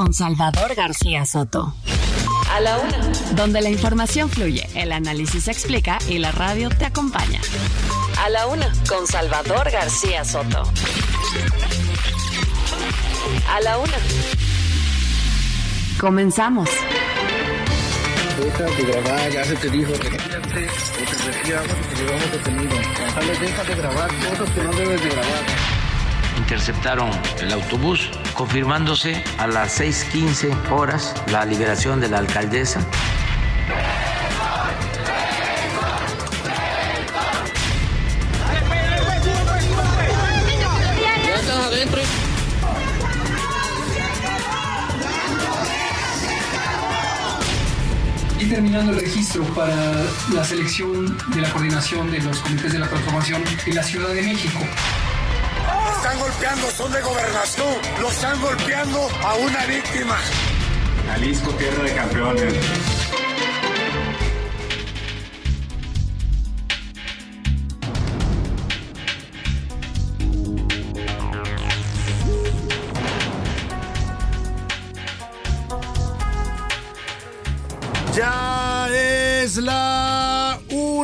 con Salvador García Soto. A la una. Donde la información fluye, el análisis se explica y la radio te acompaña. A la una con Salvador García Soto. A la una. Comenzamos. Deja de grabar, ya se te dijo, retírate o te retiramos y te llevamos detenido. Deja de grabar cosas que no debes de grabar. Interceptaron el autobús, confirmándose a las 6:15 horas la liberación de la alcaldesa. y terminando el registro para la selección de la coordinación de los comités de la transformación en la Ciudad de México. Están golpeando, son de gobernación, lo están golpeando a una víctima. Jalisco, tierra de campeones. Ya es la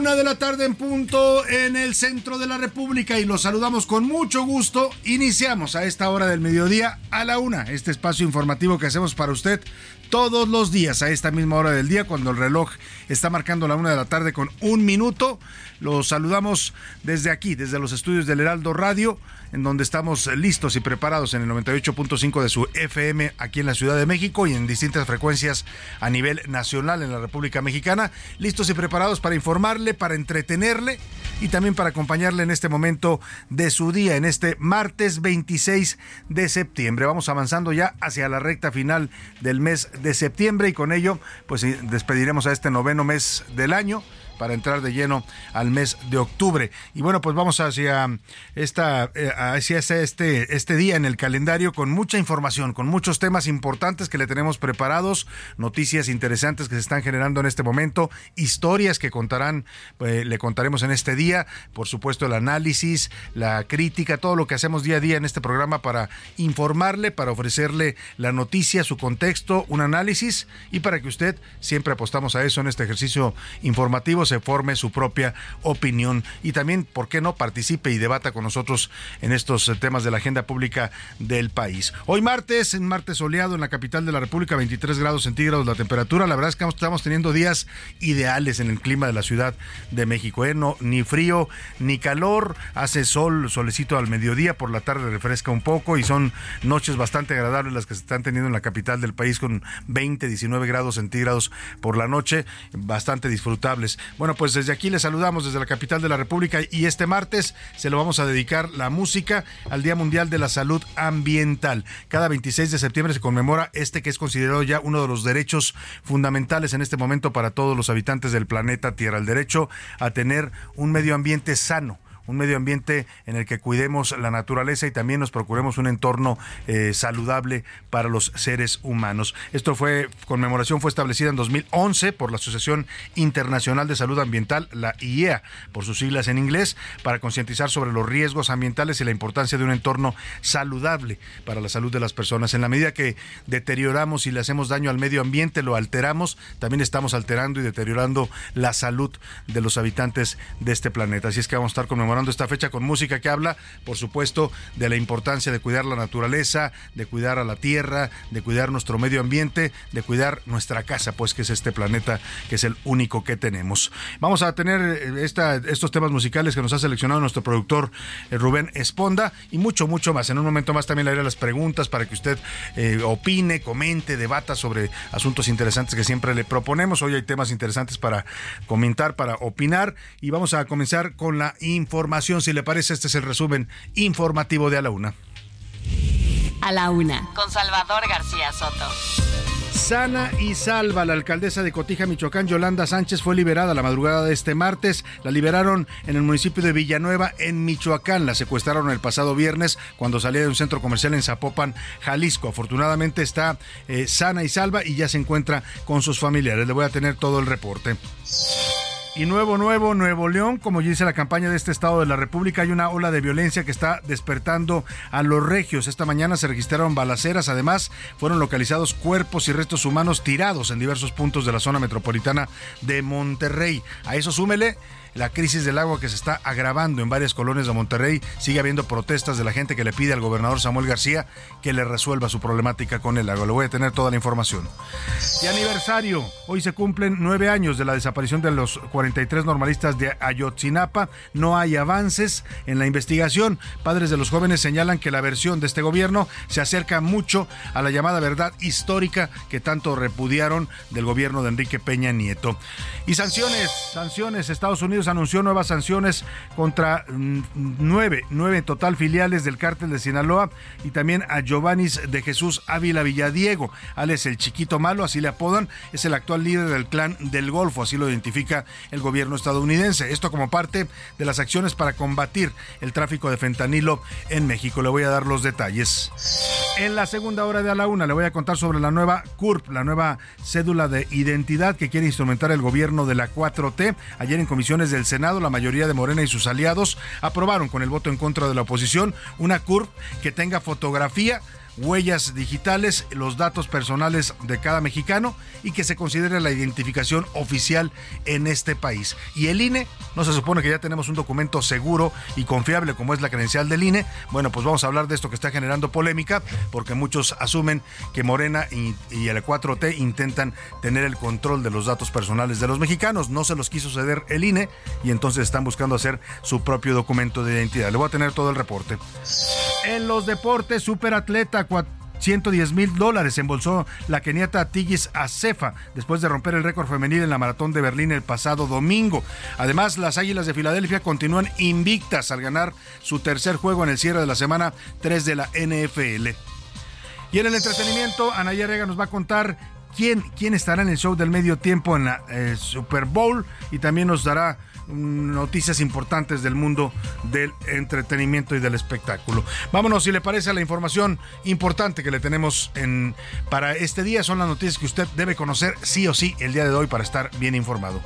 una de la tarde en punto en el centro de la República y los saludamos con mucho gusto. Iniciamos a esta hora del mediodía a la una, este espacio informativo que hacemos para usted todos los días a esta misma hora del día cuando el reloj está marcando la una de la tarde con un minuto. Los saludamos desde aquí, desde los estudios del Heraldo Radio en donde estamos listos y preparados en el 98.5 de su FM aquí en la Ciudad de México y en distintas frecuencias a nivel nacional en la República Mexicana, listos y preparados para informarle, para entretenerle y también para acompañarle en este momento de su día, en este martes 26 de septiembre. Vamos avanzando ya hacia la recta final del mes de septiembre y con ello pues despediremos a este noveno mes del año para entrar de lleno al mes de octubre. Y bueno, pues vamos hacia esta eh, hacia este este día en el calendario con mucha información, con muchos temas importantes que le tenemos preparados, noticias interesantes que se están generando en este momento, historias que contarán eh, le contaremos en este día, por supuesto el análisis, la crítica, todo lo que hacemos día a día en este programa para informarle, para ofrecerle la noticia, su contexto, un análisis y para que usted siempre apostamos a eso en este ejercicio informativo se forme su propia opinión y también, ¿por qué no?, participe y debata con nosotros en estos temas de la agenda pública del país. Hoy martes, en martes soleado en la capital de la República, 23 grados centígrados la temperatura. La verdad es que estamos teniendo días ideales en el clima de la Ciudad de México. ¿eh? No, ni frío ni calor, hace sol, solecito al mediodía, por la tarde refresca un poco y son noches bastante agradables las que se están teniendo en la capital del país con 20, 19 grados centígrados por la noche, bastante disfrutables. Bueno, pues desde aquí les saludamos desde la capital de la República y este martes se lo vamos a dedicar la música al Día Mundial de la Salud Ambiental. Cada 26 de septiembre se conmemora este que es considerado ya uno de los derechos fundamentales en este momento para todos los habitantes del planeta Tierra, el derecho a tener un medio ambiente sano un medio ambiente en el que cuidemos la naturaleza y también nos procuremos un entorno eh, saludable para los seres humanos. Esto fue, conmemoración fue establecida en 2011 por la Asociación Internacional de Salud Ambiental, la IEA, por sus siglas en inglés, para concientizar sobre los riesgos ambientales y la importancia de un entorno saludable para la salud de las personas. En la medida que deterioramos y le hacemos daño al medio ambiente, lo alteramos, también estamos alterando y deteriorando la salud de los habitantes de este planeta. Así es que vamos a estar conmemorando esta fecha con música que habla, por supuesto, de la importancia de cuidar la naturaleza, de cuidar a la tierra, de cuidar nuestro medio ambiente, de cuidar nuestra casa, pues que es este planeta que es el único que tenemos. Vamos a tener eh, esta, estos temas musicales que nos ha seleccionado nuestro productor eh, Rubén Esponda y mucho, mucho más. En un momento más también le haré las preguntas para que usted eh, opine, comente, debata sobre asuntos interesantes que siempre le proponemos. Hoy hay temas interesantes para comentar, para opinar y vamos a comenzar con la información información. Si le parece, este es el resumen informativo de A la Una. A la Una. Con Salvador García Soto. Sana y salva, la alcaldesa de Cotija, Michoacán, Yolanda Sánchez, fue liberada la madrugada de este martes. La liberaron en el municipio de Villanueva, en Michoacán. La secuestraron el pasado viernes cuando salía de un centro comercial en Zapopan, Jalisco. Afortunadamente está eh, sana y salva y ya se encuentra con sus familiares. Le voy a tener todo el reporte. Y nuevo, nuevo, Nuevo León, como dice la campaña de este estado de la República, hay una ola de violencia que está despertando a los regios. Esta mañana se registraron balaceras, además fueron localizados cuerpos y restos humanos tirados en diversos puntos de la zona metropolitana de Monterrey. A eso súmele la crisis del agua que se está agravando en varias colonias de Monterrey. Sigue habiendo protestas de la gente que le pide al gobernador Samuel García que le resuelva su problemática con el agua. Le voy a tener toda la información. Y aniversario. Hoy se cumplen nueve años de la desaparición de los 43 normalistas de Ayotzinapa. No hay avances en la investigación. Padres de los jóvenes señalan que la versión de este gobierno se acerca mucho a la llamada verdad histórica que tanto repudiaron del gobierno de Enrique Peña Nieto. Y sanciones, sanciones. Estados Unidos anunció nuevas sanciones contra mm, nueve, nueve total filiales del cártel de Sinaloa y también a Giovanni de Jesús Ávila Villadiego. Alex el Chiquito Malo, así le apodan, es el actual líder del clan del Golfo, así lo identifica el gobierno estadounidense. Esto como parte de las acciones para combatir el tráfico de fentanilo en México. Le voy a dar los detalles. En la segunda hora de a la una le voy a contar sobre la nueva CURP, la nueva cédula de identidad que quiere instrumentar el gobierno de la 4T. Ayer en comisiones del Senado, la mayoría de Morena y sus aliados aprobaron con el voto en contra de la oposición una CURP que tenga fotografía huellas digitales, los datos personales de cada mexicano y que se considere la identificación oficial en este país. Y el INE, no se supone que ya tenemos un documento seguro y confiable como es la credencial del INE. Bueno, pues vamos a hablar de esto que está generando polémica porque muchos asumen que Morena y, el 4T intentan tener el control de los datos personales de los mexicanos. No se los quiso ceder el INE y entonces están buscando hacer su propio documento de identidad. Le voy a tener todo el reporte. En los deportes, superatleta 110 mil dólares embolsó la keniata Tigis Acefa después de romper el récord femenil en la maratón de Berlín el pasado domingo. Además, las Águilas de Filadelfia continúan invictas al ganar su tercer juego en el cierre de la semana 3 de la NFL. Y en el entretenimiento, Anaya Rega nos va a contar quién, quién estará en el show del medio tiempo en la eh, Super Bowl y también nos dará noticias importantes del mundo del entretenimiento y del espectáculo. Vámonos, si le parece, a la información importante que le tenemos en, para este día. Son las noticias que usted debe conocer sí o sí el día de hoy para estar bien informado.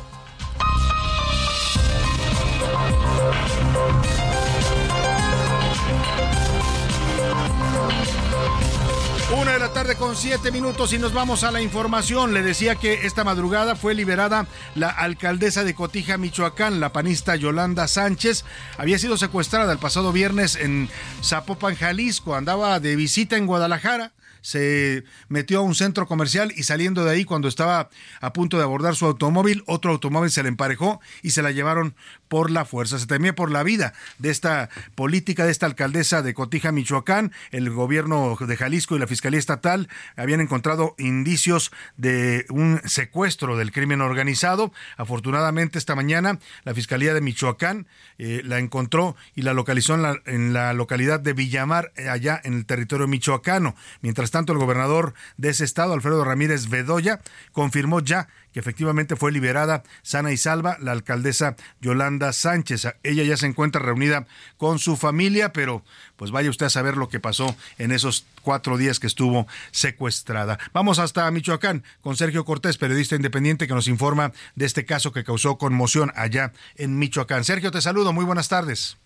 Tarde con siete minutos y nos vamos a la información. Le decía que esta madrugada fue liberada la alcaldesa de Cotija, Michoacán, la panista Yolanda Sánchez. Había sido secuestrada el pasado viernes en Zapopan, Jalisco. Andaba de visita en Guadalajara se metió a un centro comercial y saliendo de ahí cuando estaba a punto de abordar su automóvil, otro automóvil se le emparejó y se la llevaron por la fuerza. Se temía por la vida de esta política, de esta alcaldesa de Cotija, Michoacán. El gobierno de Jalisco y la Fiscalía Estatal habían encontrado indicios de un secuestro del crimen organizado. Afortunadamente, esta mañana la Fiscalía de Michoacán eh, la encontró y la localizó en la, en la localidad de Villamar, eh, allá en el territorio michoacano. Mientras tanto, el gobernador de ese estado, Alfredo Ramírez Bedoya, confirmó ya que efectivamente fue liberada sana y salva la alcaldesa Yolanda Sánchez. Ella ya se encuentra reunida con su familia, pero pues vaya usted a saber lo que pasó en esos cuatro días que estuvo secuestrada. Vamos hasta Michoacán con Sergio Cortés, periodista independiente que nos informa de este caso que causó conmoción allá en Michoacán. Sergio, te saludo, muy buenas tardes.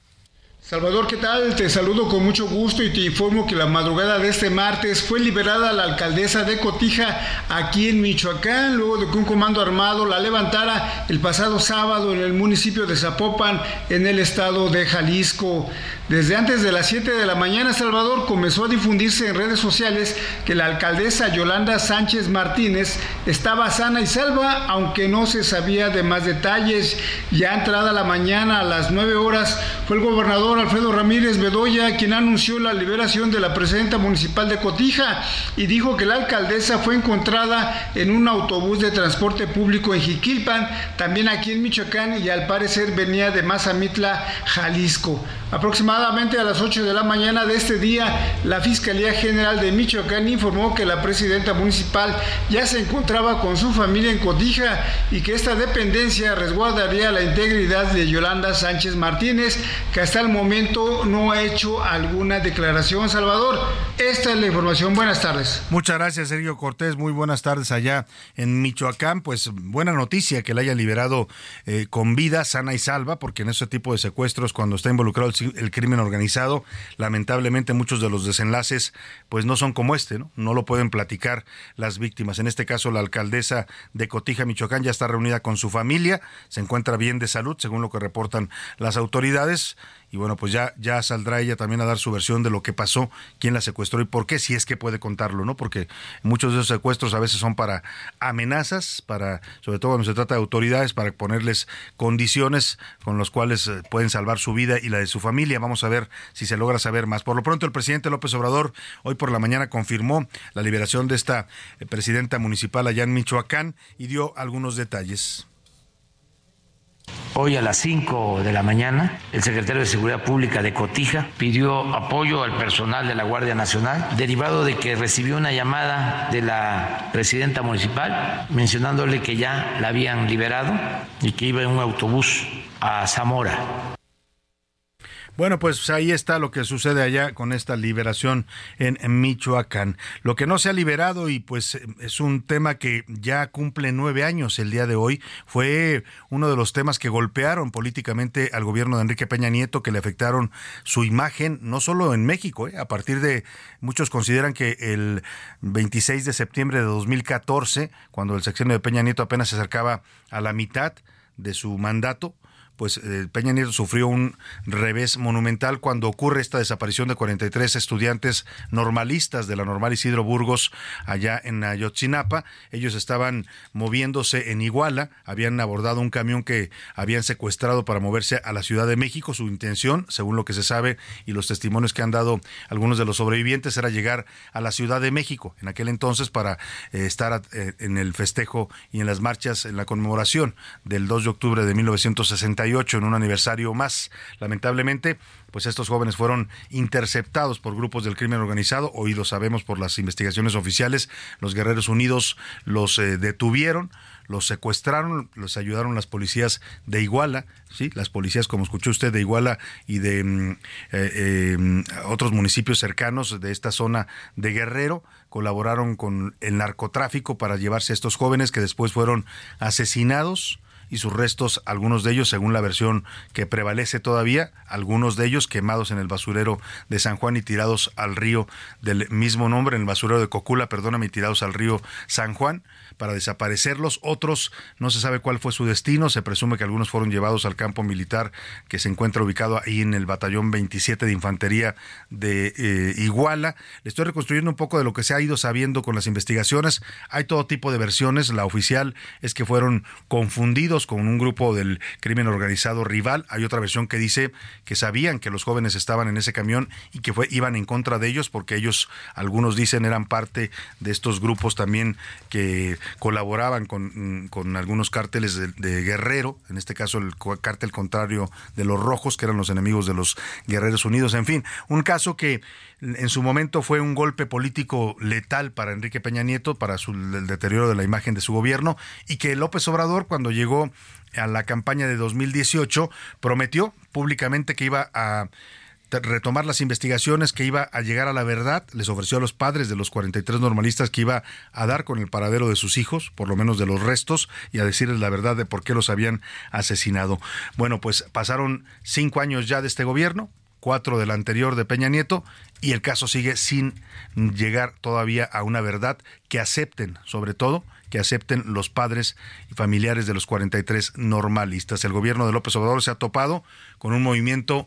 Salvador, ¿qué tal? Te saludo con mucho gusto y te informo que la madrugada de este martes fue liberada la alcaldesa de Cotija aquí en Michoacán, luego de que un comando armado la levantara el pasado sábado en el municipio de Zapopan, en el estado de Jalisco. Desde antes de las 7 de la mañana, Salvador comenzó a difundirse en redes sociales que la alcaldesa Yolanda Sánchez Martínez estaba sana y salva, aunque no se sabía de más detalles. Ya entrada la mañana a las 9 horas, fue el gobernador Alfredo Ramírez Bedoya, quien anunció la liberación de la presidenta municipal de Cotija y dijo que la alcaldesa fue encontrada en un autobús de transporte público en Jiquilpan, también aquí en Michoacán y al parecer venía de Mazamitla, Jalisco. Aproximadamente a las 8 de la mañana de este día, la Fiscalía General de Michoacán informó que la presidenta municipal ya se encontraba con su familia en Cotija y que esta dependencia resguardaría la integridad de Yolanda Sánchez Martínez, que hasta el momento no ha hecho alguna declaración. Salvador, esta es la información. Buenas tardes. Muchas gracias, Sergio Cortés. Muy buenas tardes allá en Michoacán. Pues buena noticia que la haya liberado eh, con vida, sana y salva, porque en ese tipo de secuestros, cuando está involucrado el, el crimen organizado, lamentablemente muchos de los desenlaces pues no son como este, ¿no? No lo pueden platicar las víctimas. En este caso, la alcaldesa de Cotija, Michoacán, ya está reunida con su familia, se encuentra bien de salud, según lo que reportan las autoridades y bueno, pues ya, ya saldrá ella también a dar su versión de lo que pasó, quién la secuestró y por qué, si es que puede contarlo, ¿no? Porque muchos de esos secuestros a veces son para amenazas, para, sobre todo cuando se trata de autoridades, para ponerles condiciones con las cuales eh, pueden salvar su vida y la de su familia. Vamos a ver si se logra saber más. Por lo pronto, el presidente López Obrador hoy por la mañana confirmó la liberación de esta eh, presidenta municipal allá en Michoacán y dio algunos detalles. Hoy a las 5 de la mañana, el secretario de Seguridad Pública de Cotija pidió apoyo al personal de la Guardia Nacional, derivado de que recibió una llamada de la presidenta municipal mencionándole que ya la habían liberado y que iba en un autobús a Zamora. Bueno, pues ahí está lo que sucede allá con esta liberación en, Michoacán. Lo que no se ha liberado y pues es un tema que ya cumple nueve años el día de hoy, fue uno de los temas que golpearon políticamente al gobierno de Enrique Peña Nieto, que le afectaron su imagen, no solo en México, ¿eh? a partir de, muchos consideran que el 26 de septiembre de 2014, cuando el sexenio de Peña Nieto apenas se acercaba a la mitad de su mandato, pues eh, Peña Nieto sufrió un revés monumental cuando ocurre esta desaparición de 43 estudiantes normalistas de la normal Isidro Burgos allá en Ayotzinapa. Ellos estaban moviéndose en Iguala, habían abordado un camión que habían secuestrado para moverse a la Ciudad de México. Su intención, según lo que se sabe y los testimonios que han dado algunos de los sobrevivientes, era llegar a la Ciudad de México en aquel entonces para eh, estar eh, en el festejo y en las marchas, en la conmemoración del 2 de octubre de 1960 en un aniversario más. Lamentablemente, pues estos jóvenes fueron interceptados por grupos del crimen organizado, hoy lo sabemos por las investigaciones oficiales, los Guerreros Unidos los eh, detuvieron, los secuestraron, los ayudaron las policías de Iguala, sí, las policías como escuchó usted de Iguala y de mm, eh, eh, otros municipios cercanos de esta zona de Guerrero, colaboraron con el narcotráfico para llevarse a estos jóvenes que después fueron asesinados y sus restos, algunos de ellos, según la versión que prevalece todavía, algunos de ellos quemados en el basurero de San Juan y tirados al río del mismo nombre, en el basurero de Cocula, perdóname, y tirados al río San Juan para desaparecerlos. Otros no se sabe cuál fue su destino. Se presume que algunos fueron llevados al campo militar que se encuentra ubicado ahí en el batallón 27 de infantería de eh, Iguala. Le estoy reconstruyendo un poco de lo que se ha ido sabiendo con las investigaciones. Hay todo tipo de versiones. La oficial es que fueron confundidos con un grupo del crimen organizado rival. Hay otra versión que dice que sabían que los jóvenes estaban en ese camión y que fue, iban en contra de ellos porque ellos, algunos dicen, eran parte de estos grupos también que colaboraban con, con algunos cárteles de, Guerrero, en este caso el cártel contrario de los rojos, que eran los enemigos de los Guerreros Unidos. En fin, un caso que en su momento fue un golpe político letal para Enrique Peña Nieto, para su, el deterioro de la imagen de su gobierno, y que López Obrador, cuando llegó a la campaña de 2018, prometió públicamente que iba a retomar las investigaciones, que iba a llegar a la verdad, les ofreció a los padres de los 43 normalistas que iba a dar con el paradero de sus hijos, por lo menos de los restos, y a decirles la verdad de por qué los habían asesinado. Bueno, pues pasaron cinco años ya de este gobierno, cuatro del anterior de Peña Nieto, y el caso sigue sin llegar todavía a una verdad que acepten, sobre todo, que acepten los padres y familiares de los 43 normalistas. El gobierno de López Obrador se ha topado con un movimiento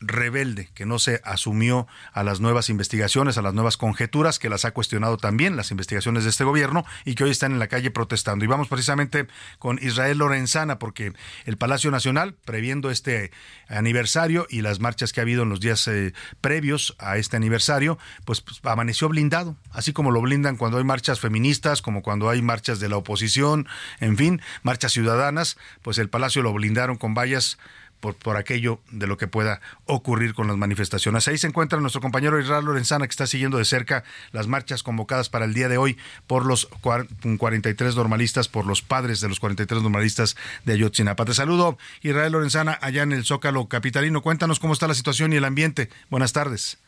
rebelde, que no se asumió a las nuevas investigaciones, a las nuevas conjeturas, que las ha cuestionado también las investigaciones de este gobierno y que hoy están en la calle protestando. Y vamos precisamente con Israel Lorenzana, porque el Palacio Nacional, previendo este aniversario y las marchas que ha habido en los días eh, previos a este aniversario, pues, pues, amaneció blindado, así como lo blindan cuando hay marchas feministas, como cuando hay marchas de la oposición, en fin, marchas ciudadanas, pues el Palacio lo blindaron con vallas por, por, aquello de lo que pueda ocurrir con las manifestaciones. Ahí se encuentra nuestro compañero Israel Lorenzana, que está siguiendo de cerca las marchas convocadas para el día de hoy por los 43 normalistas, por los padres de los 43 normalistas de Ayotzinapa. Te saludo, Israel Lorenzana, allá en el Zócalo Capitalino. Cuéntanos cómo está la situación y el ambiente. Buenas tardes.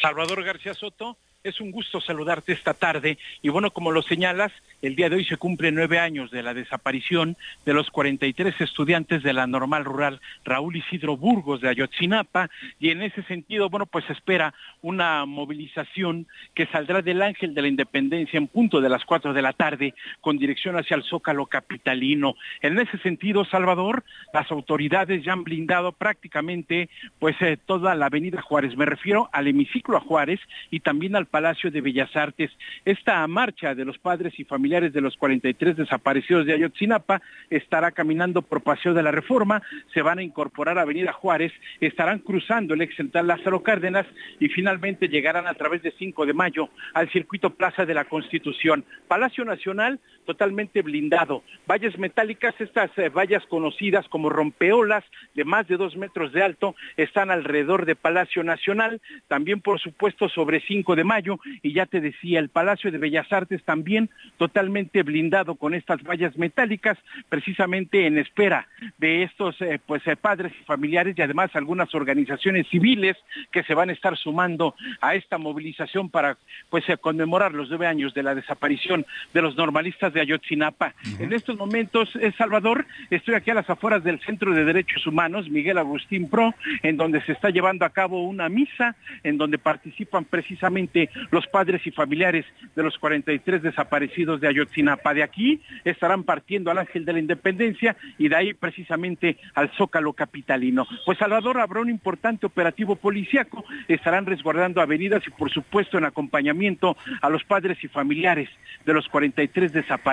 Salvador García Soto, es un gusto saludarte esta tarde y bueno, como lo señalas, el día de hoy se cumple nueve años de la desaparición de los 43 estudiantes de la normal rural Raúl Isidro Burgos de Ayotzinapa y en ese sentido, bueno, pues espera una movilización que saldrá del Ángel de la Independencia en punto de las cuatro de la tarde con dirección hacia el Zócalo Capitalino. En ese sentido, Salvador, las autoridades ya han blindado prácticamente pues eh, toda la avenida Juárez. Me refiero al hemiciclo a Juárez y también al Palacio de Bellas Artes. Esta marcha de los padres y familiares de los 43 desaparecidos de Ayotzinapa estará caminando por Paseo de la Reforma, se van a incorporar a Avenida Juárez, estarán cruzando el ex central Lázaro Cárdenas y finalmente llegarán a través de 5 de mayo al circuito Plaza de la Constitución. Palacio Nacional totalmente blindado. Vallas metálicas, estas eh, vallas conocidas como rompeolas de más de dos metros de alto, están alrededor de Palacio Nacional, también por supuesto sobre 5 de mayo y ya te decía, el Palacio de Bellas Artes también totalmente blindado con estas vallas metálicas, precisamente en espera de estos eh, pues eh, padres y familiares y además algunas organizaciones civiles que se van a estar sumando a esta movilización para pues conmemorar los nueve años de la desaparición de los normalistas de Ayotzinapa. En estos momentos, Salvador, estoy aquí a las afueras del Centro de Derechos Humanos, Miguel Agustín Pro, en donde se está llevando a cabo una misa, en donde participan precisamente los padres y familiares de los 43 desaparecidos de Ayotzinapa. De aquí estarán partiendo al Ángel de la Independencia y de ahí precisamente al Zócalo Capitalino. Pues Salvador habrá un importante operativo policíaco, estarán resguardando avenidas y por supuesto en acompañamiento a los padres y familiares de los 43 desaparecidos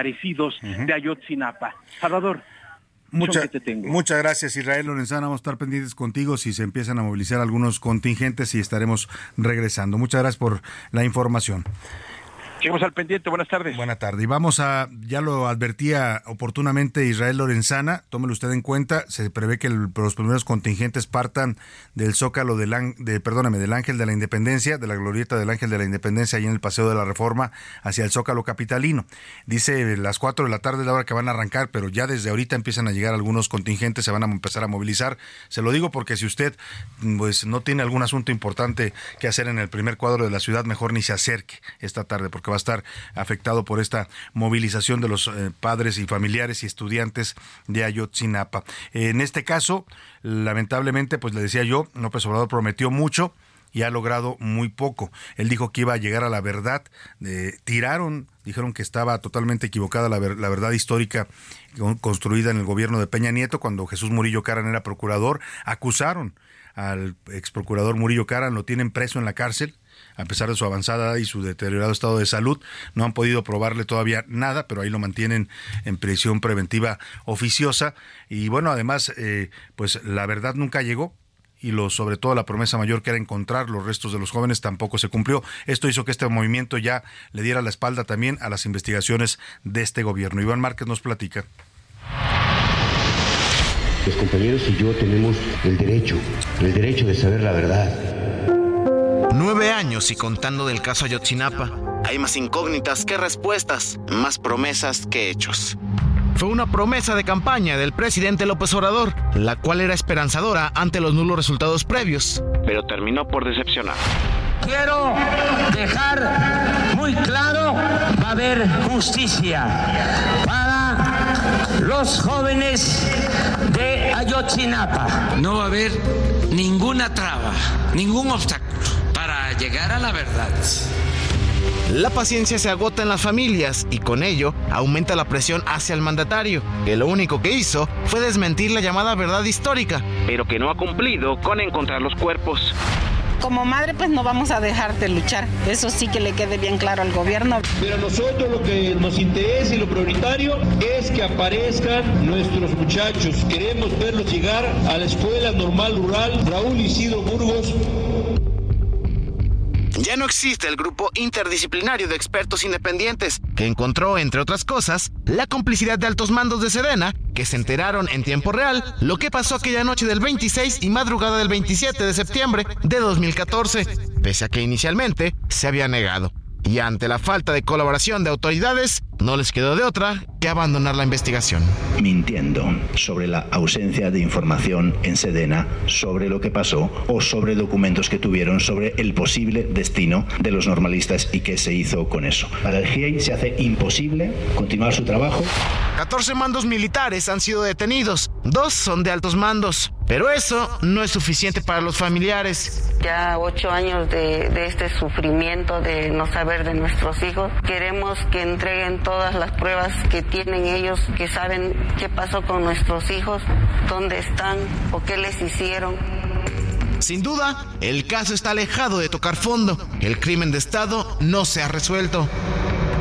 de Ayotzinapa. Salvador. Mucha, muchas gracias Israel Lorenzana, vamos a estar pendientes contigo si se empiezan a movilizar algunos contingentes y estaremos regresando. Muchas gracias por la información. Seguimos al pendiente, buenas tardes. Buenas tardes. Y vamos a, ya lo advertía oportunamente Israel Lorenzana, tómelo usted en cuenta, se prevé que los primeros contingentes partan del Zócalo del, de, perdóname, del Ángel de la Independencia, de la glorieta del Ángel de la Independencia, ahí en el Paseo de la Reforma, hacia el Zócalo Capitalino. Dice las 4 de la tarde la hora que van a arrancar, pero ya desde ahorita empiezan a llegar algunos contingentes, se van a empezar a movilizar. Se lo digo porque si usted pues no tiene algún asunto importante que hacer en el primer cuadro de la ciudad, mejor ni se acerque esta tarde, porque va a estar afectado por esta movilización de los eh, padres y familiares y estudiantes de Ayotzinapa. En este caso, lamentablemente, pues le decía yo, López Obrador prometió mucho y ha logrado muy poco. Él dijo que iba a llegar a la verdad. Eh, tiraron, dijeron que estaba totalmente equivocada la, la, verdad histórica construida en el gobierno de Peña Nieto cuando Jesús Murillo Caran era procurador. Acusaron al ex procurador Murillo Caran, lo tienen preso en la cárcel a pesar de su avanzada y su deteriorado estado de salud. No han podido probarle todavía nada, pero ahí lo mantienen en prisión preventiva oficiosa. Y bueno, además, eh, pues la verdad nunca llegó y lo, sobre todo la promesa mayor que era encontrar los restos de los jóvenes tampoco se cumplió. Esto hizo que este movimiento ya le diera la espalda también a las investigaciones de este gobierno. Iván Márquez nos platica. Los compañeros y yo tenemos el derecho, el derecho de saber la verdad. Nueve años y contando del caso Ayotzinapa. Hay más incógnitas que respuestas, más promesas que hechos. Fue una promesa de campaña del presidente López Obrador, la cual era esperanzadora ante los nulos resultados previos. Pero terminó por decepcionar. Quiero dejar muy claro, va a haber justicia para los jóvenes de Ayotzinapa. No va a haber ninguna traba, ningún obstáculo para llegar a la verdad. La paciencia se agota en las familias y con ello aumenta la presión hacia el mandatario, que lo único que hizo fue desmentir la llamada verdad histórica, pero que no ha cumplido con encontrar los cuerpos como madre pues no vamos a dejar de luchar. Eso sí que le quede bien claro al gobierno. Pero a nosotros lo que nos interesa y lo prioritario es que aparezcan nuestros muchachos. Queremos verlos llegar a la Escuela Normal Rural Raúl Isidro Burgos ya no existe el grupo interdisciplinario de expertos independientes, que encontró, entre otras cosas, la complicidad de altos mandos de Sedena, que se enteraron en tiempo real lo que pasó aquella noche del 26 y madrugada del 27 de septiembre de 2014, pese a que inicialmente se había negado. Y ante la falta de colaboración de autoridades, no les quedó de otra que abandonar la investigación. Mintiendo sobre la ausencia de información en Sedena sobre lo que pasó o sobre documentos que tuvieron sobre el posible destino de los normalistas y qué se hizo con eso. Para el GIEI se hace imposible continuar su trabajo. 14 mandos militares han sido detenidos, dos son de altos mandos. Pero eso no es suficiente para los familiares. Ya ocho años de, de, este sufrimiento de no saber de nuestros hijos. Queremos que entreguen todas las pruebas que tienen ellos, que saben qué pasó con nuestros hijos, dónde están o qué les hicieron. Sin duda, el caso está alejado de tocar fondo. El crimen de Estado no se ha resuelto.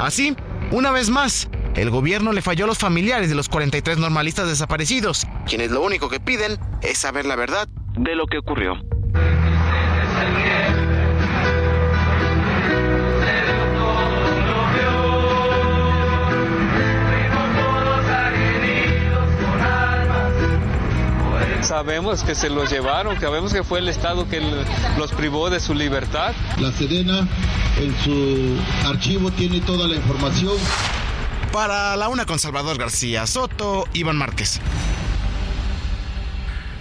Así, una vez más, el gobierno le falló a los familiares de los 43 normalistas desaparecidos, quienes lo único que piden es saber la verdad de lo que ocurrió. Sabemos que se los llevaron, sabemos que fue el Estado que los privó de su libertad. La Sedena en su archivo tiene toda la información. Para la una con Salvador García Soto, Iván Márquez.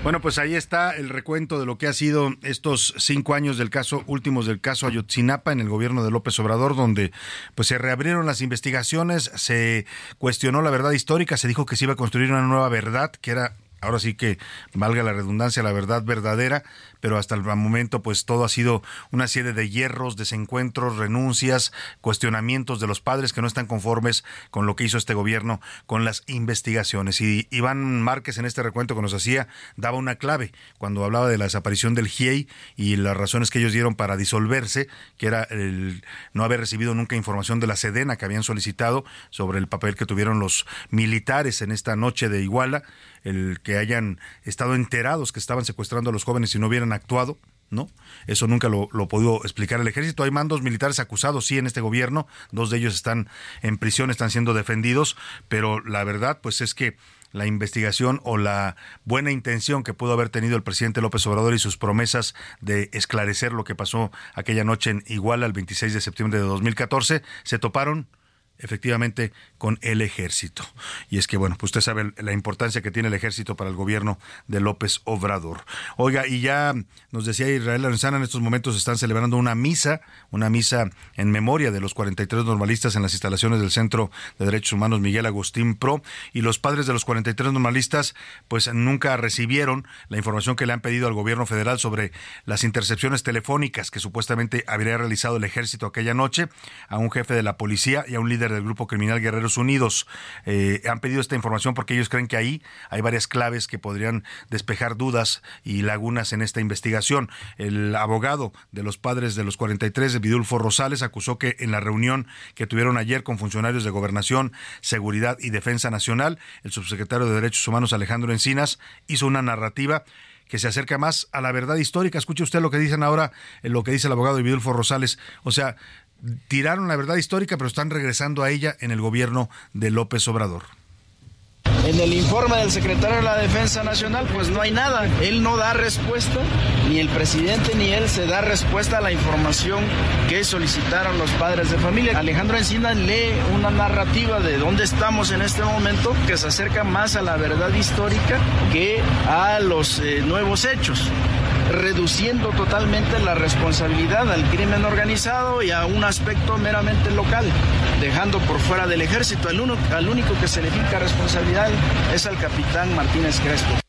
Bueno, pues ahí está el recuento de lo que ha sido estos cinco años del caso, últimos del caso Ayotzinapa en el gobierno de López Obrador, donde pues se reabrieron las investigaciones, se cuestionó la verdad histórica, se dijo que se iba a construir una nueva verdad, que era ahora sí que valga la redundancia, la verdad verdadera, pero hasta el momento pues todo ha sido una serie de hierros, desencuentros, renuncias, cuestionamientos de los padres que no están conformes con lo que hizo este gobierno con las investigaciones. Y Iván Márquez en este recuento que nos hacía daba una clave cuando hablaba de la desaparición del GIEI y las razones que ellos dieron para disolverse, que era el no haber recibido nunca información de la Sedena que habían solicitado sobre el papel que tuvieron los militares en esta noche de Iguala, el que hayan estado enterados que estaban secuestrando a los jóvenes y no hubieran actuado, ¿no? Eso nunca lo, lo pudo explicar el ejército. Hay mandos militares acusados, sí, en este gobierno. Dos de ellos están en prisión, están siendo defendidos, pero la verdad, pues es que la investigación o la buena intención que pudo haber tenido el presidente López Obrador y sus promesas de esclarecer lo que pasó aquella noche en Iguala el 26 de septiembre de 2014 se toparon efectivamente con el ejército. Y es que, bueno, pues usted sabe la importancia que tiene el ejército para el gobierno de López Obrador. Oiga, y ya nos decía Israel Lorenzana, en estos momentos están celebrando una misa, una misa en memoria de los 43 normalistas en las instalaciones del Centro de Derechos Humanos Miguel Agustín Pro, y los padres de los 43 normalistas pues nunca recibieron la información que le han pedido al gobierno federal sobre las intercepciones telefónicas que supuestamente habría realizado el ejército aquella noche a un jefe de la policía y a un líder del grupo criminal Guerreros Unidos. Eh, han pedido esta información porque ellos creen que ahí hay varias claves que podrían despejar dudas y lagunas en esta investigación. El abogado de los padres de los 43, Vidulfo Rosales, acusó que en la reunión que tuvieron ayer con funcionarios de Gobernación, Seguridad y Defensa Nacional, el subsecretario de Derechos Humanos Alejandro Encinas hizo una narrativa que se acerca más a la verdad histórica. Escuche usted lo que dicen ahora, eh, lo que dice el abogado de Vidulfo Rosales. O sea, tiraron la verdad histórica, pero están regresando a ella en el gobierno de López Obrador. En el informe del secretario de la Defensa Nacional, pues no hay nada. Él no da respuesta, ni el presidente ni él se da respuesta a la información que solicitaron los padres de familia. Alejandro Encina lee una narrativa de dónde estamos en este momento que se acerca más a la verdad histórica que a los eh, nuevos hechos reduciendo totalmente la responsabilidad al crimen organizado y a un aspecto meramente local, dejando por fuera del ejército. Al, uno, al único que se le finca responsabilidad es al capitán Martínez Crespo.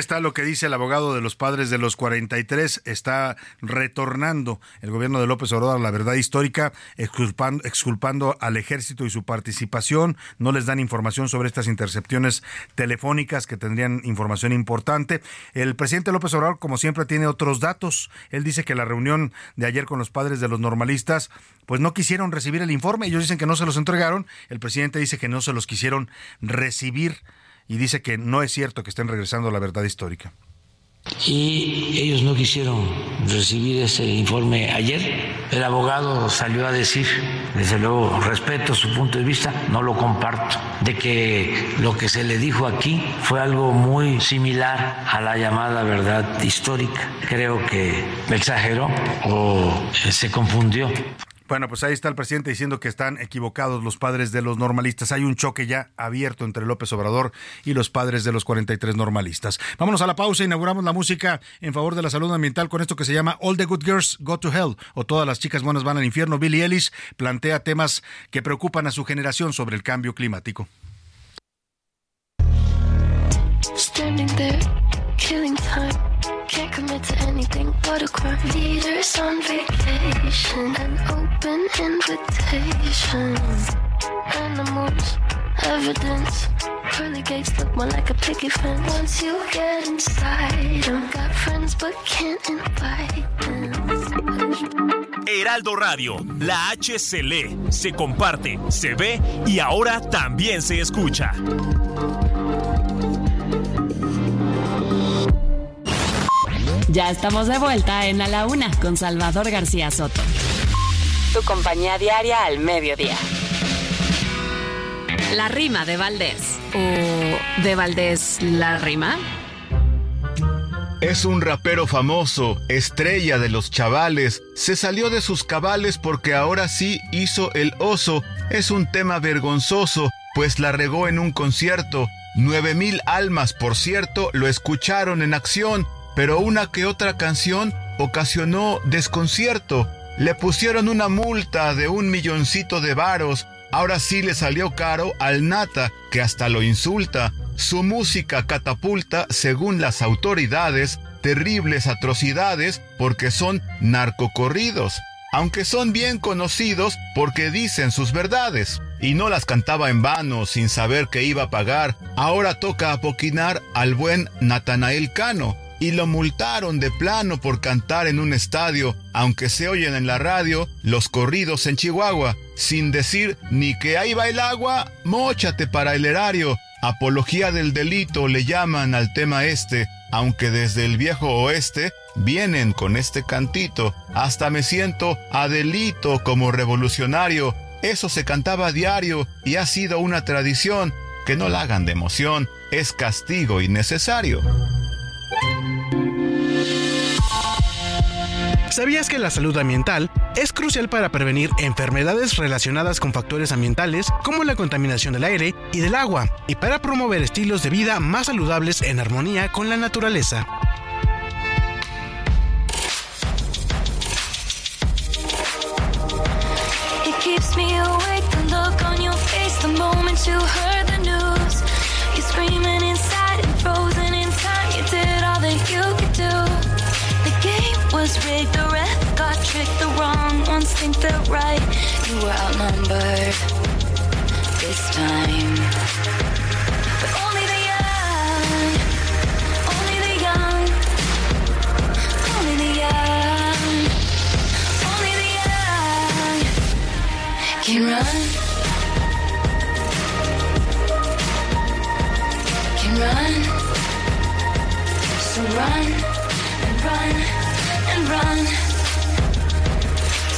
Está lo que dice el abogado de los padres de los 43. Está retornando el gobierno de López Obrador a la verdad histórica, exculpando, al ejército y su participación. No les dan información sobre estas intercepciones telefónicas que tendrían información importante. El presidente López Obrador, como siempre, tiene otros datos. Él dice que la reunión de ayer con los padres de los normalistas, pues no quisieron recibir el informe. Ellos dicen que no se los entregaron. El presidente dice que no se los quisieron recibir y dice que no es cierto que estén regresando a la verdad histórica. Y ellos no quisieron recibir ese informe ayer. El abogado salió a decir, desde luego respeto su punto de vista, no lo comparto, de que lo que se le dijo aquí fue algo muy similar a la llamada verdad histórica. Creo que exageró o se confundió. Bueno, pues ahí está el presidente diciendo que están equivocados los padres de los normalistas. Hay un choque ya abierto entre López Obrador y los padres de los 43 normalistas. Vámonos a la pausa. Inauguramos la música en favor de la salud ambiental con esto que se llama All the Good Girls Go to Hell o Todas las chicas buenas van al infierno. Billy Ellis plantea temas que preocupan a su generación sobre el cambio climático. To anything but a crime. Leaders on vacation, an open invitation. Animals, evidence. Pearly gates look more like a picket fence. Once you get inside, I've got friends but can't invite them. Heraldo Radio, la H se lee, se comparte, se ve y ahora también se escucha. Ya estamos de vuelta en A la Una con Salvador García Soto. Tu compañía diaria al mediodía. La rima de Valdés. ¿O de Valdés la rima? Es un rapero famoso, estrella de los chavales. Se salió de sus cabales porque ahora sí hizo el oso. Es un tema vergonzoso, pues la regó en un concierto. Nueve mil almas, por cierto, lo escucharon en acción pero una que otra canción ocasionó desconcierto. Le pusieron una multa de un milloncito de varos. Ahora sí le salió caro al Nata, que hasta lo insulta. Su música catapulta, según las autoridades, terribles atrocidades porque son narcocorridos, aunque son bien conocidos porque dicen sus verdades. Y no las cantaba en vano sin saber que iba a pagar. Ahora toca apoquinar al buen Natanael Cano, y lo multaron de plano por cantar en un estadio, aunque se oyen en la radio los corridos en Chihuahua, sin decir ni que ahí va el agua, móchate para el erario. Apología del delito le llaman al tema este, aunque desde el viejo oeste vienen con este cantito. Hasta me siento a delito como revolucionario. Eso se cantaba a diario y ha sido una tradición. Que no la hagan de emoción, es castigo innecesario. ¿Sabías que la salud ambiental es crucial para prevenir enfermedades relacionadas con factores ambientales como la contaminación del aire y del agua y para promover estilos de vida más saludables en armonía con la naturaleza? Ref got tricked, the wrong ones think they're right. You were outnumbered this time. But only the young, only the young, only the young, only the young can run. Can run. So run and run. Run.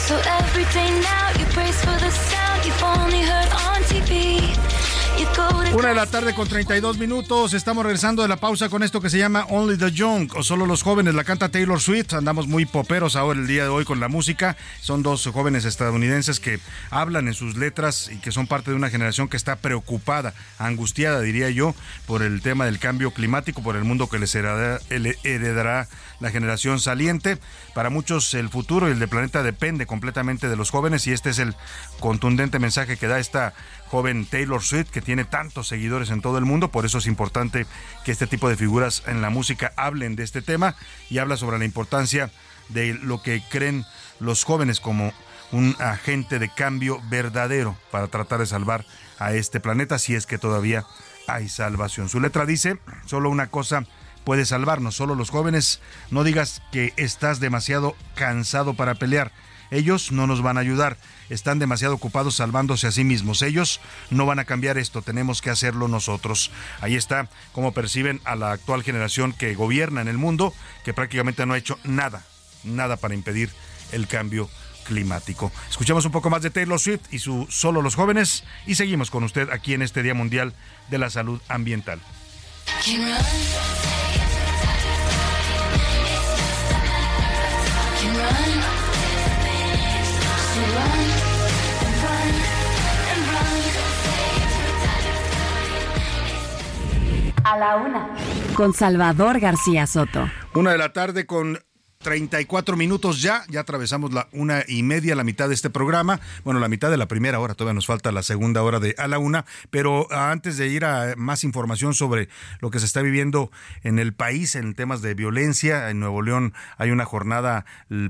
So every day now you brace for the sound you've only heard on TV. Una de la tarde con 32 minutos. Estamos regresando de la pausa con esto que se llama Only the Young o solo los jóvenes. La canta Taylor Swift. Andamos muy poperos ahora el día de hoy con la música. Son dos jóvenes estadounidenses que hablan en sus letras y que son parte de una generación que está preocupada, angustiada, diría yo, por el tema del cambio climático, por el mundo que les heredará la generación saliente. Para muchos el futuro y el de planeta depende completamente de los jóvenes y este es el contundente mensaje que da esta joven Taylor Swift, que tiene tantos seguidores en todo el mundo. Por eso es importante que este tipo de figuras en la música hablen de este tema y habla sobre la importancia de lo que creen los jóvenes como un agente de cambio verdadero para tratar de salvar a este planeta si es que todavía hay salvación. Su letra dice, solo una cosa puede salvarnos, solo los jóvenes, no digas que estás demasiado cansado para pelear. Ellos no nos van a ayudar, están demasiado ocupados salvándose a sí mismos. Ellos no van a cambiar esto, tenemos que hacerlo nosotros. Ahí está cómo perciben a la actual generación que gobierna en el mundo, que prácticamente no ha hecho nada, nada para impedir el cambio climático. Escuchamos un poco más de Taylor Swift y su Solo los jóvenes y seguimos con usted aquí en este Día Mundial de la Salud Ambiental. A la una. Con Salvador García Soto. Una de la tarde con 34 minutos ya, ya atravesamos la una y media, la mitad de este programa, bueno, la mitad de la primera hora, todavía nos falta la segunda hora de a la una, pero antes de ir a más información sobre lo que se está viviendo en el país en temas de violencia, en Nuevo León hay una jornada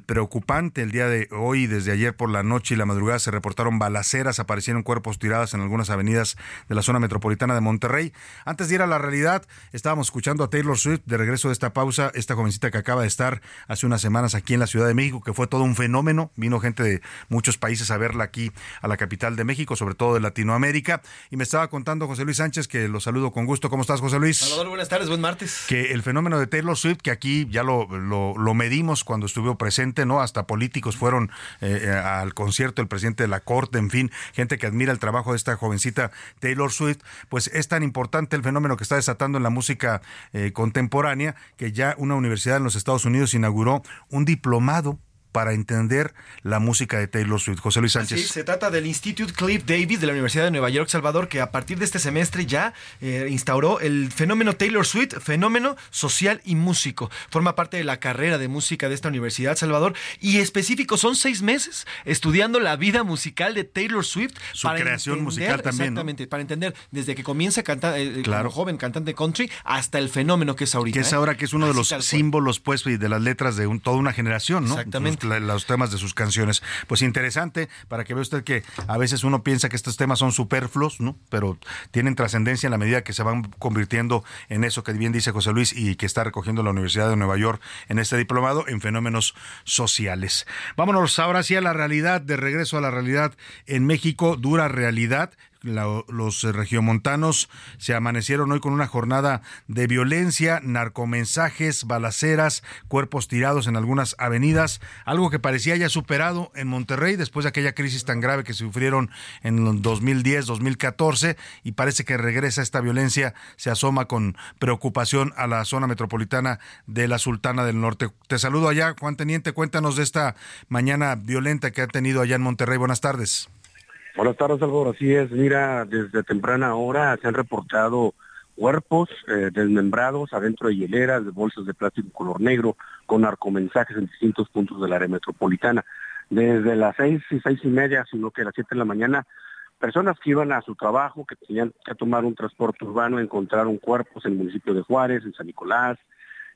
preocupante el día de hoy, desde ayer por la noche y la madrugada se reportaron balaceras, aparecieron cuerpos tirados en algunas avenidas de la zona metropolitana de Monterrey. Antes de ir a la realidad, estábamos escuchando a Taylor Swift, de regreso de esta pausa, esta jovencita que acaba de estar unas semanas aquí en la Ciudad de México, que fue todo un fenómeno. Vino gente de muchos países a verla aquí a la capital de México, sobre todo de Latinoamérica. Y me estaba contando José Luis Sánchez, que lo saludo con gusto. ¿Cómo estás, José Luis? Salvador, buenas tardes, buen martes. Que el fenómeno de Taylor Swift, que aquí ya lo, lo, medimos cuando estuvo presente, ¿no? Hasta políticos fueron eh, eh, al concierto, el presidente de la Corte, en fin, gente que admira el trabajo de esta jovencita Taylor Swift. Pues es tan importante el fenómeno que está desatando en la música eh, contemporánea que ya una universidad en los Estados Unidos inauguró un diplomado para entender la música de Taylor Swift. José Luis Sánchez. Sí, se trata del Institute Cliff Davis de la Universidad de Nueva York, Salvador, que a partir de este semestre ya eh, instauró el fenómeno Taylor Swift, fenómeno social y músico. Forma parte de la carrera de música de esta universidad, Salvador, y específico son seis meses estudiando la vida musical de Taylor Swift. Su creación musical también. Exactamente, para entender desde que comienza a cantar eh, como joven cantante country hasta el fenómeno que es ahorita. Que es ¿eh? ahora que es uno de los símbolos, pues, y de las letras de toda una generación, ¿no? Exactamente los temas de sus canciones. Pues interesante para que vea usted que a veces uno piensa que estos temas son superfluos, ¿no? Pero tienen trascendencia en la medida que se van convirtiendo en eso que bien dice José Luis y que está recogiendo la Universidad de Nueva York en este diplomado en fenómenos sociales. Vámonos ahora sí a la realidad, de regreso a la realidad en México, dura realidad los regiomontanos se amanecieron hoy con una jornada de violencia, narcomensajes, balaceras, cuerpos tirados en algunas avenidas, algo que parecía ya superado en Monterrey después de aquella crisis tan grave que sufrieron en 2010, 2014 y parece que regresa esta violencia, se asoma con preocupación a la zona metropolitana de la Sultana del Norte. Te saludo allá, Juan Teniente, cuéntanos de esta mañana violenta que ha tenido allá en Monterrey. Buenas tardes. Buenas tardes, Salvador. Así es, mira, desde temprana hora se han reportado cuerpos eh, desmembrados adentro de hieleras, de bolsas de plástico color negro, con narcomensajes en distintos puntos del área metropolitana. Desde las seis y seis y media, sino que a las siete de la mañana, personas que iban a su trabajo, que tenían que tomar un transporte urbano, encontraron cuerpos en el municipio de Juárez, en San Nicolás,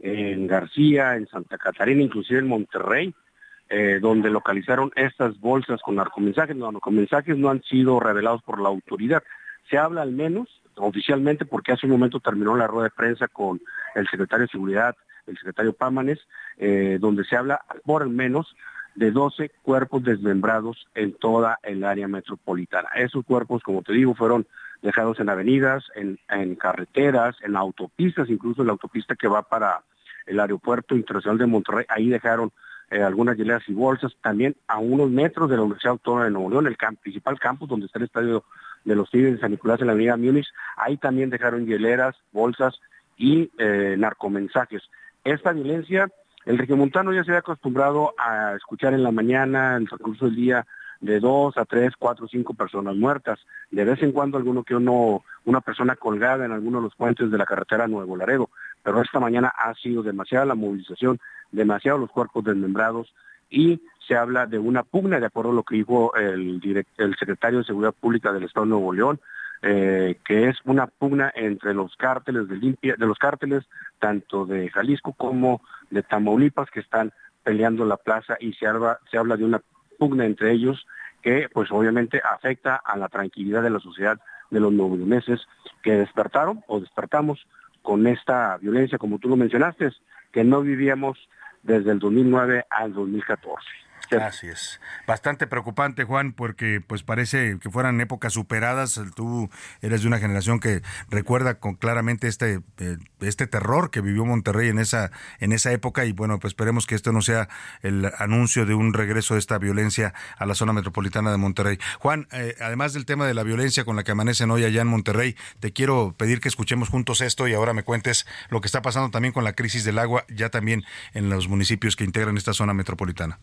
en García, en Santa Catarina, inclusive en Monterrey, eh, donde localizaron estas bolsas con narcomensajes. Los narcomensajes no han sido revelados por la autoridad. Se habla al menos oficialmente porque hace un momento terminó la rueda de prensa con el secretario de Seguridad, el secretario Pámanes, eh, donde se habla por al menos de 12 cuerpos desmembrados en toda el área metropolitana. Esos cuerpos, como te digo, fueron dejados en avenidas, en, en carreteras, en autopistas, incluso en la autopista que va para el aeropuerto internacional de Monterrey, ahí dejaron eh, algunas hileras y bolsas, también a unos metros de la Universidad Autónoma de Nuevo León, el principal campus donde está el estadio de los Tigres de San Nicolás en la avenida Múnich, ahí también dejaron hieleras, bolsas y eh, narcomensajes. Esta violencia, el regiomontano ya se había acostumbrado a escuchar en la mañana, en el transcurso del día, de dos a tres, cuatro, cinco personas muertas. De vez en cuando alguno que uno, una persona colgada en alguno de los puentes de la carretera Nuevo Laredo. Pero esta mañana ha sido demasiada la movilización demasiado los cuerpos desmembrados y se habla de una pugna, de acuerdo a lo que dijo el, el secretario de Seguridad Pública del Estado de Nuevo León, eh, que es una pugna entre los cárteles de limpia, de los cárteles tanto de Jalisco como de Tamaulipas que están peleando la plaza y se habla, se habla de una pugna entre ellos que pues obviamente afecta a la tranquilidad de la sociedad de los meses que despertaron o despertamos con esta violencia, como tú lo mencionaste, que no vivíamos desde el 2009 al 2014. Así es. Bastante preocupante, Juan, porque pues parece que fueran épocas superadas. Tú eres de una generación que recuerda con claramente este eh, este terror que vivió Monterrey en esa en esa época y bueno, pues esperemos que esto no sea el anuncio de un regreso de esta violencia a la zona metropolitana de Monterrey. Juan, eh, además del tema de la violencia con la que amanecen hoy allá en Monterrey, te quiero pedir que escuchemos juntos esto y ahora me cuentes lo que está pasando también con la crisis del agua ya también en los municipios que integran esta zona metropolitana.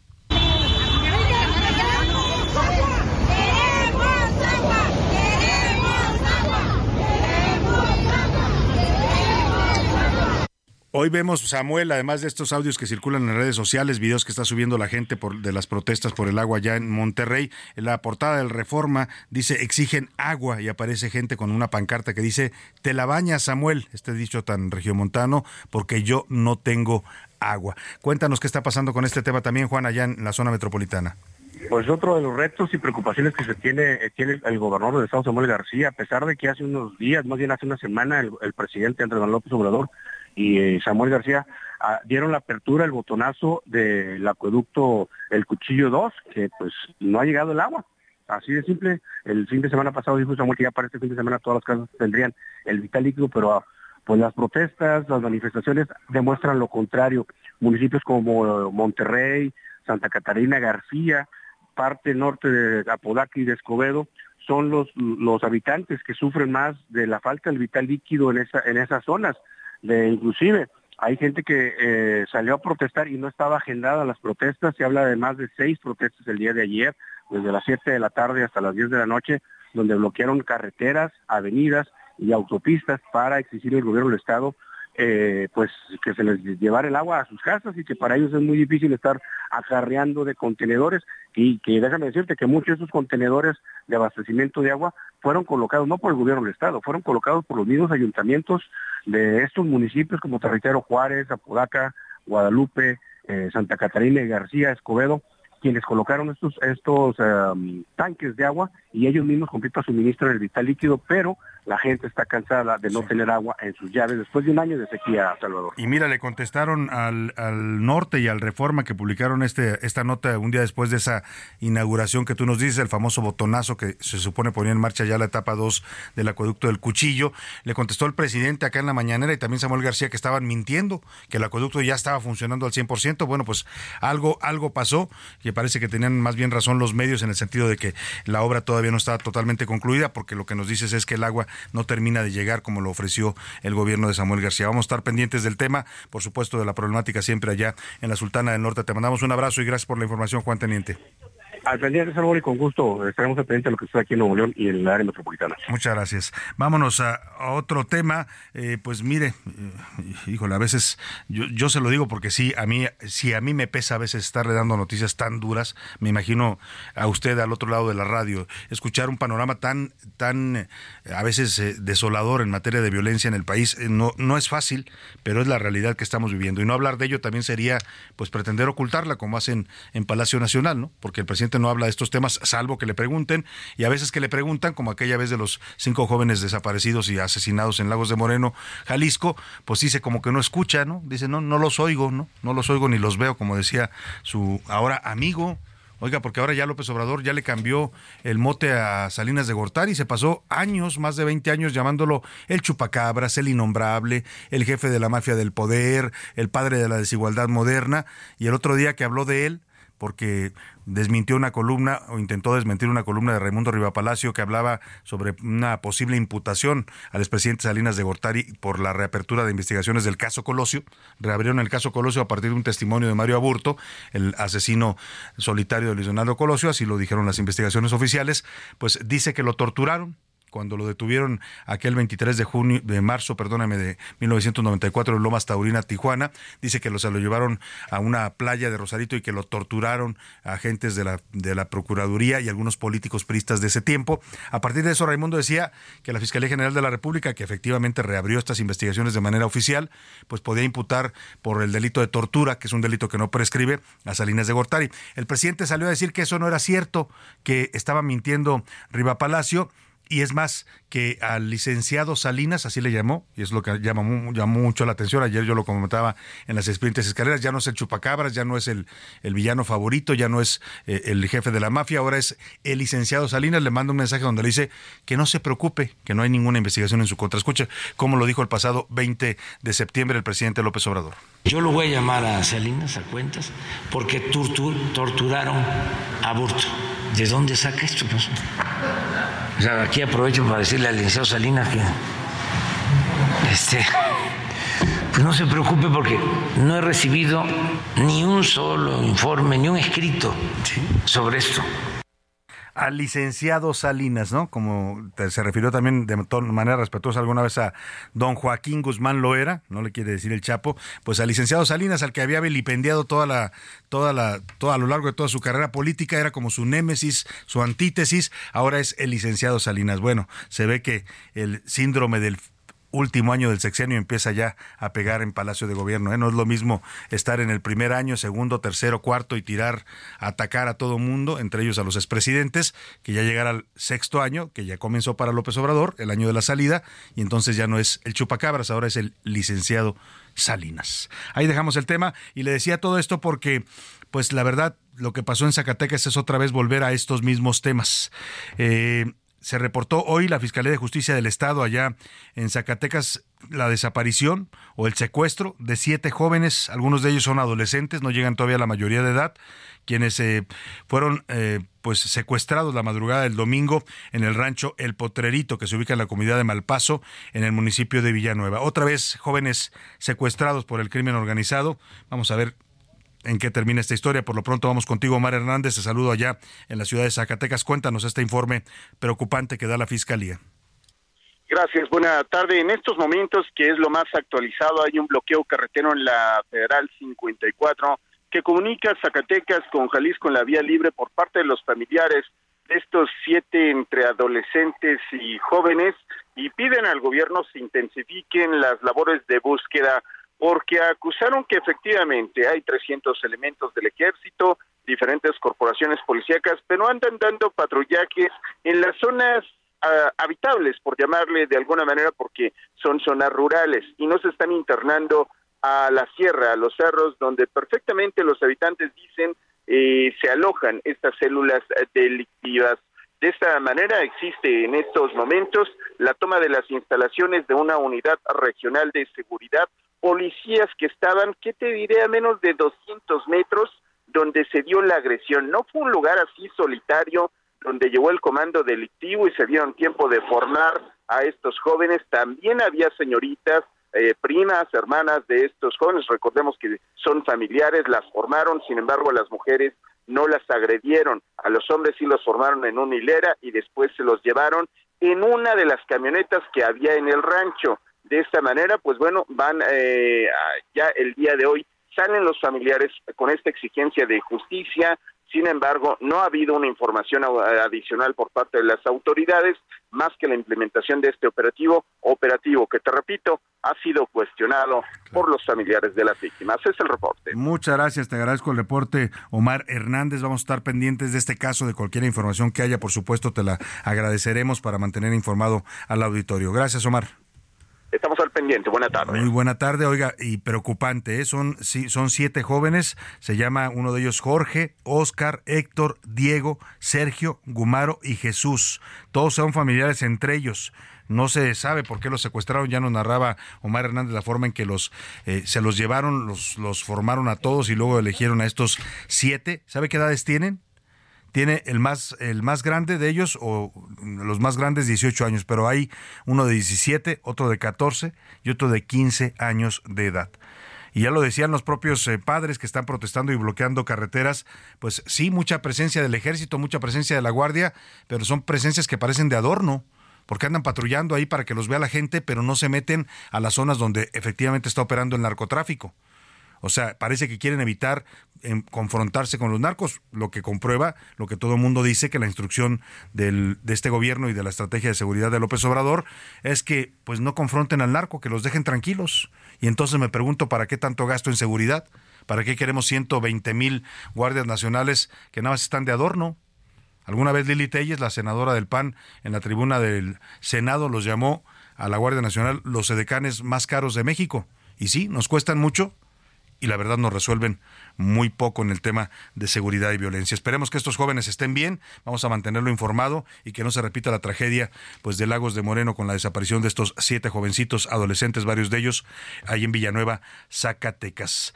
Hoy vemos, Samuel, además de estos audios que circulan en redes sociales, videos que está subiendo la gente por, de las protestas por el agua ya en Monterrey, en la portada del Reforma dice exigen agua y aparece gente con una pancarta que dice te la bañas, Samuel, este dicho tan regiomontano, porque yo no tengo agua. Cuéntanos qué está pasando con este tema también, Juan, allá en la zona metropolitana. Pues otro de los retos y preocupaciones que se tiene, eh, tiene el gobernador del estado, Samuel García, a pesar de que hace unos días, más bien hace una semana, el, el presidente Andrés Manuel López Obrador y eh, Samuel García ah, dieron la apertura, el botonazo del acueducto El Cuchillo 2, que pues no ha llegado el agua. Así de simple, el fin de semana pasado dijo Samuel que ya para este fin de semana todas las casas tendrían el vital líquido, pero ah, pues las protestas, las manifestaciones demuestran lo contrario. Municipios como Monterrey, Santa Catarina, García, parte norte de Apodaca y de Escobedo, son los, los habitantes que sufren más de la falta del vital líquido en, esa, en esas zonas de inclusive hay gente que eh, salió a protestar y no estaba agendada las protestas. Se habla de más de seis protestas el día de ayer, desde las 7 de la tarde hasta las 10 de la noche, donde bloquearon carreteras, avenidas y autopistas para exigir al gobierno del Estado eh, pues que se les llevara el agua a sus casas y que para ellos es muy difícil estar acarreando de contenedores. Y que déjame decirte que muchos de esos contenedores de abastecimiento de agua fueron colocados no por el gobierno del estado, fueron colocados por los mismos ayuntamientos de estos municipios como Territorio Juárez, Apodaca, Guadalupe, eh, Santa Catarina y García, Escobedo, quienes colocaron estos, estos em, tanques de agua y ellos mismos completan suministran el vital líquido, pero la gente está cansada de no tener agua en sus llaves después de un año de sequía, Salvador. Y mira, le contestaron al, al norte y al Reforma que publicaron este, esta nota un día después de esa inauguración que tú nos dices, el famoso botonazo que se supone ponía en marcha ya la etapa 2 del acueducto del Cuchillo. Le contestó el presidente acá en la mañanera y también Samuel García que estaban mintiendo, que el acueducto ya estaba funcionando al 100%. Bueno, pues algo, algo pasó, que parece que tenían más bien razón los medios en el sentido de que la obra todavía no está totalmente concluida, porque lo que nos dices es que el agua no termina de llegar como lo ofreció el gobierno de Samuel García. Vamos a estar pendientes del tema, por supuesto, de la problemática siempre allá en la Sultana del Norte. Te mandamos un abrazo y gracias por la información, Juan Teniente. Al pendiente, Salvador, y con gusto estaremos al pendiente de lo que está aquí en Nuevo León y en la área metropolitana. Muchas gracias. Vámonos a, otro tema. Eh, pues mire, eh, híjole, a veces yo, yo, se lo digo porque sí, a mí, si a mí me pesa a veces estarle dando noticias tan duras, me imagino a usted al otro lado de la radio, escuchar un panorama tan, tan eh, a veces desolador en materia de violencia en el país, no, no es fácil, pero es la realidad que estamos viviendo. Y no hablar de ello también sería pues pretender ocultarla, como hacen en Palacio Nacional, ¿no? Porque el presidente no habla de estos temas, salvo que le pregunten, y a veces que le preguntan, como aquella vez de los cinco jóvenes desaparecidos y asesinados en Lagos de Moreno, Jalisco, pues dice como que no escucha, ¿no? Dice, no, no los oigo, ¿no? No los oigo ni los veo, como decía su ahora amigo, Oiga, porque ahora ya López Obrador ya le cambió el mote a Salinas de Gortari y se pasó años, más de 20 años llamándolo el chupacabras, el innombrable, el jefe de la mafia del poder, el padre de la desigualdad moderna. Y el otro día que habló de él, porque desmintió una columna o intentó desmentir una columna de Raimundo Rivapalacio que hablaba sobre una posible imputación al expresidente Salinas de Gortari por la reapertura de investigaciones del caso Colosio. Reabrieron el caso Colosio a partir de un testimonio de Mario Aburto, el asesino solitario de Luis Colosio, así lo dijeron las investigaciones oficiales, pues dice que lo torturaron cuando lo detuvieron aquel 23 de junio, de marzo, perdóname, de 1994 en Lomas Taurina, Tijuana. Dice que se lo llevaron a una playa de Rosarito y que lo torturaron agentes de la, de la Procuraduría y algunos políticos priistas de ese tiempo. A partir de eso, Raimundo decía que la Fiscalía General de la República, que efectivamente reabrió estas investigaciones de manera oficial, pues podía imputar por el delito de tortura, que es un delito que no prescribe, a Salinas de Gortari. El presidente salió a decir que eso no era cierto, que estaba mintiendo Riva Palacio y es más que al licenciado Salinas, así le llamó, y es lo que llama, llamó mucho la atención, ayer yo lo comentaba en las expedientes escaleras, ya no es el chupacabras, ya no es el, el villano favorito, ya no es eh, el jefe de la mafia, ahora es el licenciado Salinas, le manda un mensaje donde le dice que no se preocupe, que no hay ninguna investigación en su contra. Escuche como lo dijo el pasado 20 de septiembre el presidente López Obrador. Yo lo voy a llamar a Salinas a cuentas porque torturaron a Burto. ¿De dónde saca esto? Pues? O sea, aquí aprovecho para decirle al licenciado Salinas que este, pues no se preocupe porque no he recibido ni un solo informe, ni un escrito sobre esto al licenciado Salinas, ¿no? Como se refirió también de manera respetuosa alguna vez a don Joaquín Guzmán Loera, no le quiere decir el Chapo, pues al licenciado Salinas, al que había vilipendiado toda la, toda la, toda a lo largo de toda su carrera política, era como su némesis, su antítesis, ahora es el licenciado Salinas. Bueno, se ve que el síndrome del último año del sexenio empieza ya a pegar en Palacio de Gobierno. ¿eh? No es lo mismo estar en el primer año, segundo, tercero, cuarto y tirar, atacar a todo mundo, entre ellos a los expresidentes, que ya llegar al sexto año, que ya comenzó para López Obrador, el año de la salida, y entonces ya no es el chupacabras, ahora es el licenciado Salinas. Ahí dejamos el tema y le decía todo esto porque, pues la verdad, lo que pasó en Zacatecas es otra vez volver a estos mismos temas. Eh, se reportó hoy la Fiscalía de Justicia del Estado allá en Zacatecas la desaparición o el secuestro de siete jóvenes, algunos de ellos son adolescentes, no llegan todavía a la mayoría de edad, quienes eh, fueron eh, pues secuestrados la madrugada del domingo en el rancho El Potrerito, que se ubica en la comunidad de Malpaso, en el municipio de Villanueva. Otra vez jóvenes secuestrados por el crimen organizado. Vamos a ver en qué termina esta historia. Por lo pronto vamos contigo, Omar Hernández. Te saludo allá en la ciudad de Zacatecas. Cuéntanos este informe preocupante que da la Fiscalía. Gracias, buena tarde. En estos momentos, que es lo más actualizado, hay un bloqueo carretero en la Federal 54 que comunica Zacatecas con Jalisco en la vía libre por parte de los familiares de estos siete entre adolescentes y jóvenes y piden al gobierno se intensifiquen las labores de búsqueda porque acusaron que efectivamente hay 300 elementos del ejército, diferentes corporaciones policíacas, pero andan dando patrullajes en las zonas ah, habitables, por llamarle de alguna manera, porque son zonas rurales y no se están internando a la sierra, a los cerros, donde perfectamente los habitantes dicen eh, se alojan estas células delictivas. De esta manera existe en estos momentos la toma de las instalaciones de una unidad regional de seguridad policías que estaban, ¿qué te diré?, a menos de 200 metros donde se dio la agresión. No fue un lugar así solitario donde llegó el comando delictivo y se dieron tiempo de formar a estos jóvenes. También había señoritas, eh, primas, hermanas de estos jóvenes. Recordemos que son familiares, las formaron, sin embargo, las mujeres no las agredieron. A los hombres sí los formaron en una hilera y después se los llevaron en una de las camionetas que había en el rancho. De esta manera, pues bueno, van eh, ya el día de hoy, salen los familiares con esta exigencia de justicia, sin embargo, no ha habido una información adicional por parte de las autoridades, más que la implementación de este operativo, operativo que, te repito, ha sido cuestionado por los familiares de las víctimas. Es el reporte. Muchas gracias, te agradezco el reporte, Omar Hernández. Vamos a estar pendientes de este caso, de cualquier información que haya, por supuesto, te la agradeceremos para mantener informado al auditorio. Gracias, Omar. Estamos al pendiente. Buena tarde. Muy buena tarde, oiga, y preocupante, ¿eh? son, sí, son siete jóvenes, se llama uno de ellos Jorge, Oscar, Héctor, Diego, Sergio, Gumaro y Jesús. Todos son familiares entre ellos. No se sabe por qué los secuestraron, ya nos narraba Omar Hernández la forma en que los eh, se los llevaron, los, los formaron a todos y luego eligieron a estos siete. ¿Sabe qué edades tienen? Tiene el más, el más grande de ellos, o los más grandes, 18 años, pero hay uno de 17, otro de 14 y otro de 15 años de edad. Y ya lo decían los propios eh, padres que están protestando y bloqueando carreteras, pues sí, mucha presencia del ejército, mucha presencia de la guardia, pero son presencias que parecen de adorno porque andan patrullando ahí para que los vea la gente, pero no se meten a las zonas donde efectivamente está operando el narcotráfico. O sea, parece que quieren evitar em, confrontarse con los narcos, lo que comprueba lo que todo el mundo dice, que la instrucción del, de este gobierno y de la estrategia de seguridad de López Obrador es que pues no confronten al narco, que los dejen tranquilos. Y entonces me pregunto, ¿para qué tanto gasto en seguridad? ¿Para qué queremos 120 mil guardias nacionales que nada más están de adorno? Alguna vez Lili Telles, la senadora del PAN, en la tribuna del Senado los llamó a la Guardia Nacional los edecanes más caros de México. Y sí, nos cuestan mucho, y la verdad nos resuelven muy poco en el tema de seguridad y violencia. Esperemos que estos jóvenes estén bien, vamos a mantenerlo informado y que no se repita la tragedia pues de Lagos de Moreno con la desaparición de estos siete jovencitos adolescentes, varios de ellos ahí en Villanueva, Zacatecas.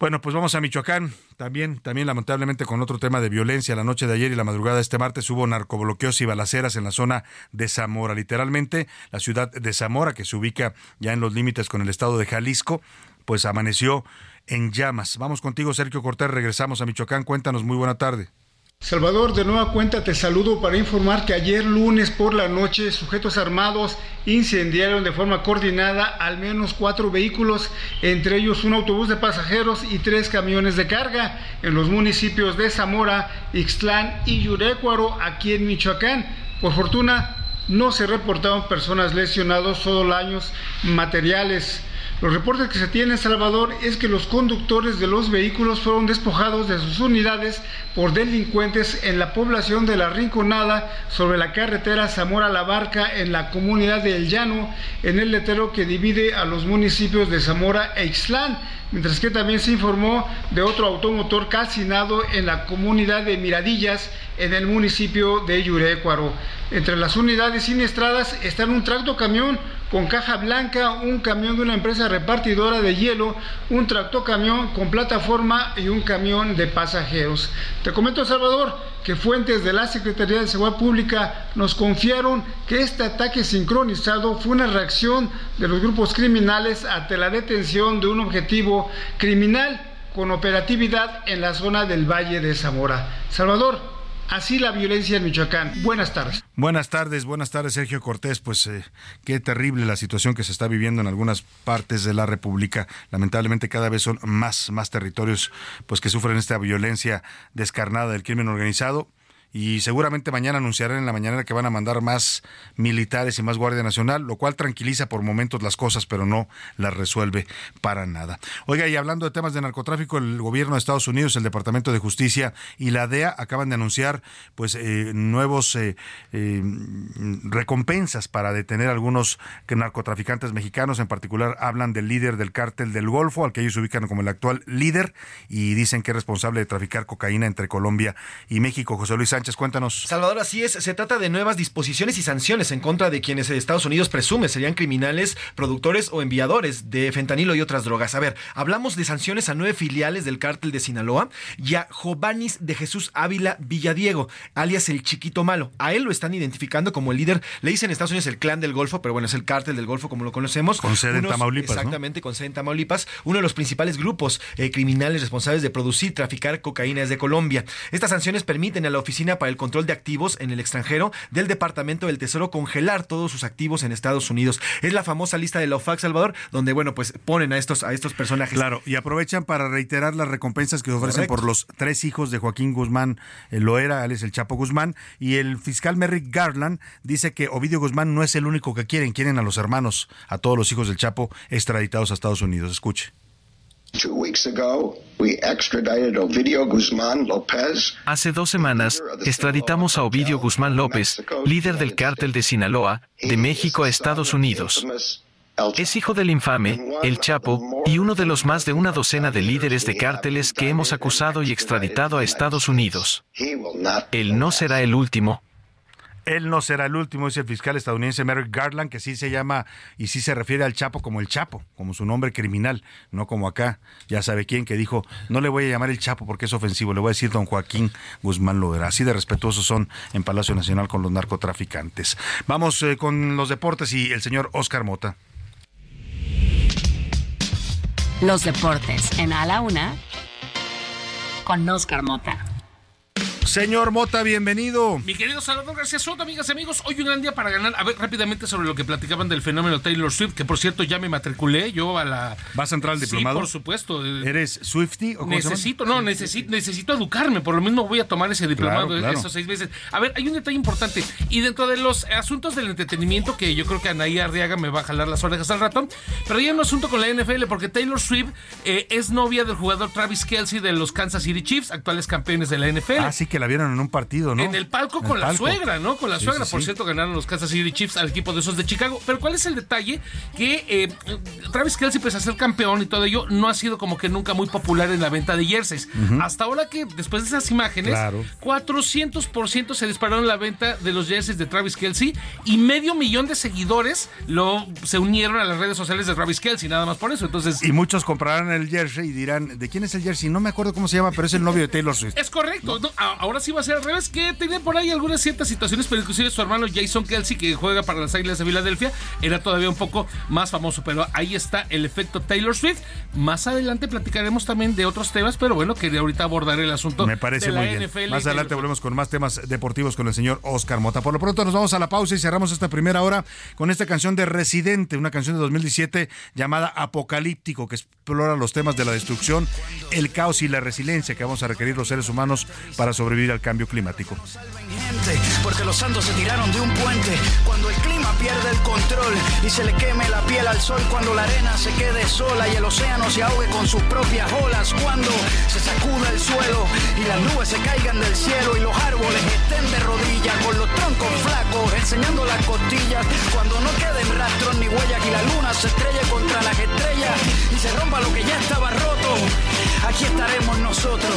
Bueno, pues vamos a Michoacán. También, también lamentablemente con otro tema de violencia. La noche de ayer y la madrugada de este martes hubo narcobloqueos y balaceras en la zona de Zamora. Literalmente, la ciudad de Zamora, que se ubica ya en los límites con el estado de Jalisco, pues amaneció en llamas. Vamos contigo, Sergio Cortés. Regresamos a Michoacán. Cuéntanos, muy buena tarde. Salvador, de nueva cuenta te saludo para informar que ayer lunes por la noche sujetos armados incendiaron de forma coordinada al menos cuatro vehículos, entre ellos un autobús de pasajeros y tres camiones de carga en los municipios de Zamora, Ixtlán y Yurecuaro, aquí en Michoacán. Por fortuna, no se reportaron personas lesionadas, solo daños materiales. Los reportes que se tienen en Salvador es que los conductores de los vehículos fueron despojados de sus unidades por delincuentes en la población de La Rinconada sobre la carretera Zamora-La Barca en la comunidad de El Llano, en el letero que divide a los municipios de Zamora e Ixtlán, mientras que también se informó de otro automotor calcinado en la comunidad de Miradillas en el municipio de Yurecuaro. Entre las unidades siniestradas están un tracto camión con caja blanca, un camión de una empresa repartidora de hielo, un tractocamión con plataforma y un camión de pasajeros. Te comento, Salvador, que fuentes de la Secretaría de Seguridad Pública nos confiaron que este ataque sincronizado fue una reacción de los grupos criminales ante la detención de un objetivo criminal con operatividad en la zona del Valle de Zamora. Salvador, Así la violencia en Michoacán. Buenas tardes. Buenas tardes, buenas tardes, Sergio Cortés. Pues eh, qué terrible la situación que se está viviendo en algunas partes de la República. Lamentablemente cada vez son más, más territorios pues que sufren esta violencia descarnada del crimen organizado y seguramente mañana anunciarán en la mañana que van a mandar más militares y más Guardia Nacional, lo cual tranquiliza por momentos las cosas, pero no las resuelve para nada. Oiga, y hablando de temas de narcotráfico, el gobierno de Estados Unidos, el Departamento de Justicia y la DEA acaban de anunciar pues eh, nuevos eh, eh, recompensas para detener a algunos narcotraficantes mexicanos, en particular hablan del líder del cártel del Golfo, al que ellos ubican como el actual líder y dicen que es responsable de traficar cocaína entre Colombia y México. José Luis Sánchez, cuéntanos. Salvador, así es. Se trata de nuevas disposiciones y sanciones en contra de quienes Estados Unidos presume serían criminales, productores o enviadores de fentanilo y otras drogas. A ver, hablamos de sanciones a nueve filiales del cártel de Sinaloa y a Jovanis de Jesús Ávila Villadiego, alias el Chiquito Malo. A él lo están identificando como el líder, le dicen en Estados Unidos el clan del Golfo, pero bueno, es el cártel del Golfo como lo conocemos. Con sede en Tamaulipas. Exactamente, con sede en Tamaulipas. Uno de los principales grupos eh, criminales responsables de producir y traficar cocaína desde Colombia. Estas sanciones permiten a la Oficina para el Control de Activos en el extranjero del Departamento del Tesoro congelar todos sus activos en Estados Unidos. Es la famosa lista de la OFAC Salvador, donde, bueno, pues ponen a estos, a estos personajes. Claro, y aprovechan para reiterar las recompensas que ofrecen por los tres hijos de Joaquín Guzmán eh, Loera, él es el Chapo Guzmán, y el fiscal Merrick Garland dice que Ovidio Guzmán no es el único que quieren, quieren a los hermanos, a todos los hijos del Chapo extraditados a Estados Unidos. Escuche. Hace dos semanas extraditamos a Ovidio Guzmán López, líder del cártel de Sinaloa, de México a Estados Unidos. Es hijo del infame, el Chapo, y uno de los más de una docena de líderes de cárteles que hemos acusado y extraditado a Estados Unidos. Él no será el último, él no será el último, dice el fiscal estadounidense Merrick Garland, que sí se llama y sí se refiere al Chapo como el Chapo, como su nombre criminal, no como acá, ya sabe quién, que dijo, no le voy a llamar el Chapo porque es ofensivo, le voy a decir don Joaquín Guzmán Loera. Así de respetuosos son en Palacio Nacional con los narcotraficantes. Vamos eh, con los deportes y el señor Oscar Mota. Los deportes en A la Una con Oscar Mota. Señor Mota, bienvenido. Mi querido Salvador García Soto, amigas y amigos, hoy un gran día para ganar. A ver, rápidamente sobre lo que platicaban del fenómeno Taylor Swift, que por cierto ya me matriculé yo a la... ¿Vas a entrar al diplomado? Sí, por supuesto. ¿Eres Swifty o cómo Necesito, no, necesito, necesito educarme, por lo mismo voy a tomar ese diplomado esos seis meses. A ver, hay un detalle importante, y dentro de los asuntos del entretenimiento, que yo creo que Anaí Arriaga me va a jalar las orejas al rato, pero hay un asunto con la NFL, porque Taylor Swift eh, es novia del jugador Travis Kelsey de los Kansas City Chiefs, actuales campeones de la NFL. Ah, sí, que la vieron en un partido, ¿no? En el palco con la suegra, ¿no? Con la suegra. Por cierto, ganaron los Kansas City Chiefs al equipo de esos de Chicago. Pero ¿cuál es el detalle? Que eh, Travis Kelsey, pese a ser campeón y todo ello, no ha sido como que nunca muy popular en la venta de jerseys. Hasta ahora que, después de esas imágenes, 400% se dispararon la venta de los jerseys de Travis Kelsey y medio millón de seguidores lo, se unieron a las redes sociales de Travis Kelsey, nada más por eso. Entonces, y muchos comprarán el jersey y dirán, ¿de quién es el jersey? No me acuerdo cómo se llama, pero es el novio de Taylor Swift. Es correcto. Ahora sí va a ser al revés, que tiene por ahí algunas ciertas situaciones, pero inclusive su hermano Jason Kelsey, que juega para las Águilas de Filadelfia, era todavía un poco más famoso. Pero ahí está el efecto Taylor Swift. Más adelante platicaremos también de otros temas, pero bueno, quería ahorita abordar el asunto Me parece muy bien. Más adelante volvemos con más temas deportivos con el señor Oscar Mota. Por lo pronto nos vamos a la pausa y cerramos esta primera hora con esta canción de Residente, una canción de 2017 llamada Apocalíptico, que explora los temas de la destrucción, el caos y la resiliencia que vamos a requerir los seres humanos para sobrevivir al cambio climático. Porque los santos se tiraron de un puente cuando el clima pierde el control y se le queme la piel al sol, cuando la arena se quede sola y el océano se ahogue con sus propias olas, cuando se sacuda el suelo y las nubes se caigan del cielo y los árboles estén de rodillas con los troncos flacos enseñando las costillas, cuando no queden rastros ni huellas y la luna se estrelle contra las estrellas y se rompa lo que ya estaba roto, aquí estaremos nosotros.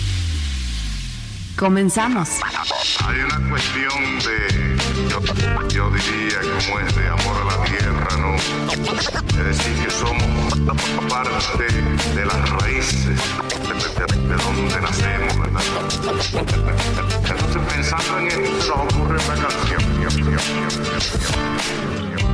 Comenzamos. Hay una cuestión de, yo, diría, como es de amor a la tierra, ¿no? Es decir, que somos parte de las raíces de, donde nacemos, ¿verdad? Entonces, pensando en esto, ocurre una canción.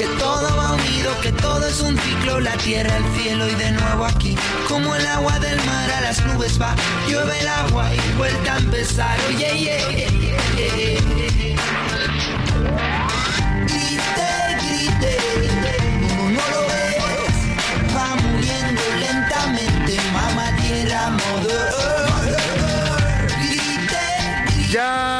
que todo va unido, que todo es un ciclo, la tierra, el cielo y de nuevo aquí, como el agua del mar a las nubes va, llueve el agua y vuelta a empezar, oye, yeah, Grite, grite, no, no lo ves, va muriendo lentamente, mamá tierra, modo. Grite, grite. Ya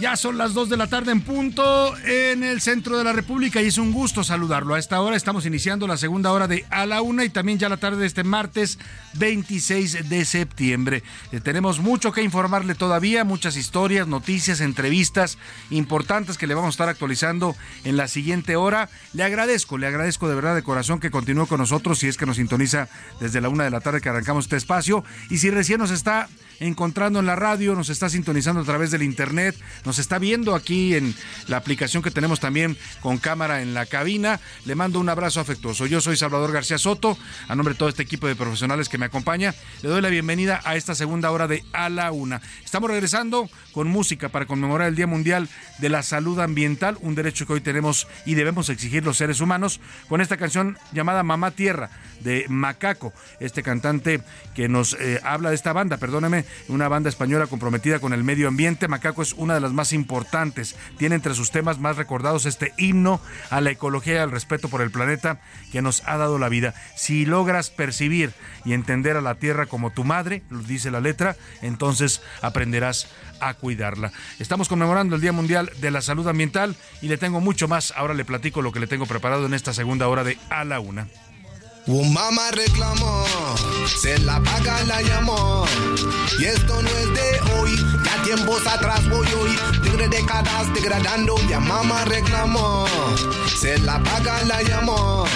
ya son las 2 de la tarde en punto en el centro de la República y es un gusto saludarlo. A esta hora estamos iniciando la segunda hora de A la Una y también ya la tarde de este martes 26 de septiembre. Eh, tenemos mucho que informarle todavía, muchas historias, noticias, entrevistas importantes que le vamos a estar actualizando en la siguiente hora. Le agradezco, le agradezco de verdad de corazón que continúe con nosotros si es que nos sintoniza desde la una de la tarde que arrancamos este espacio y si recién nos está encontrando en la radio, nos está sintonizando a través del internet, nos está viendo aquí en la aplicación que tenemos también con cámara en la cabina. Le mando un abrazo afectuoso. Yo soy Salvador García Soto, a nombre de todo este equipo de profesionales que me acompaña. Le doy la bienvenida a esta segunda hora de A la Una. Estamos regresando con música para conmemorar el Día Mundial de la Salud Ambiental, un derecho que hoy tenemos y debemos exigir los seres humanos, con esta canción llamada Mamá Tierra de Macaco, este cantante que nos eh, habla de esta banda, perdóneme, una banda española comprometida con el medio ambiente. Macaco es una de las más importantes. Tiene entre sus temas más recordados este himno a la ecología y al respeto por el planeta que nos ha dado la vida. Si logras percibir y entender a la tierra como tu madre, dice la letra, entonces aprenderás a cuidarla. Estamos conmemorando el Día Mundial de la Salud Ambiental y le tengo mucho más. Ahora le platico lo que le tengo preparado en esta segunda hora de A la Una. Un mamá reclamó, se la paga la llamó. Y esto no es de hoy, ya tiempos atrás voy hoy. Tigre décadas degradando, ya mamá reclamó. Se la paga la llamó,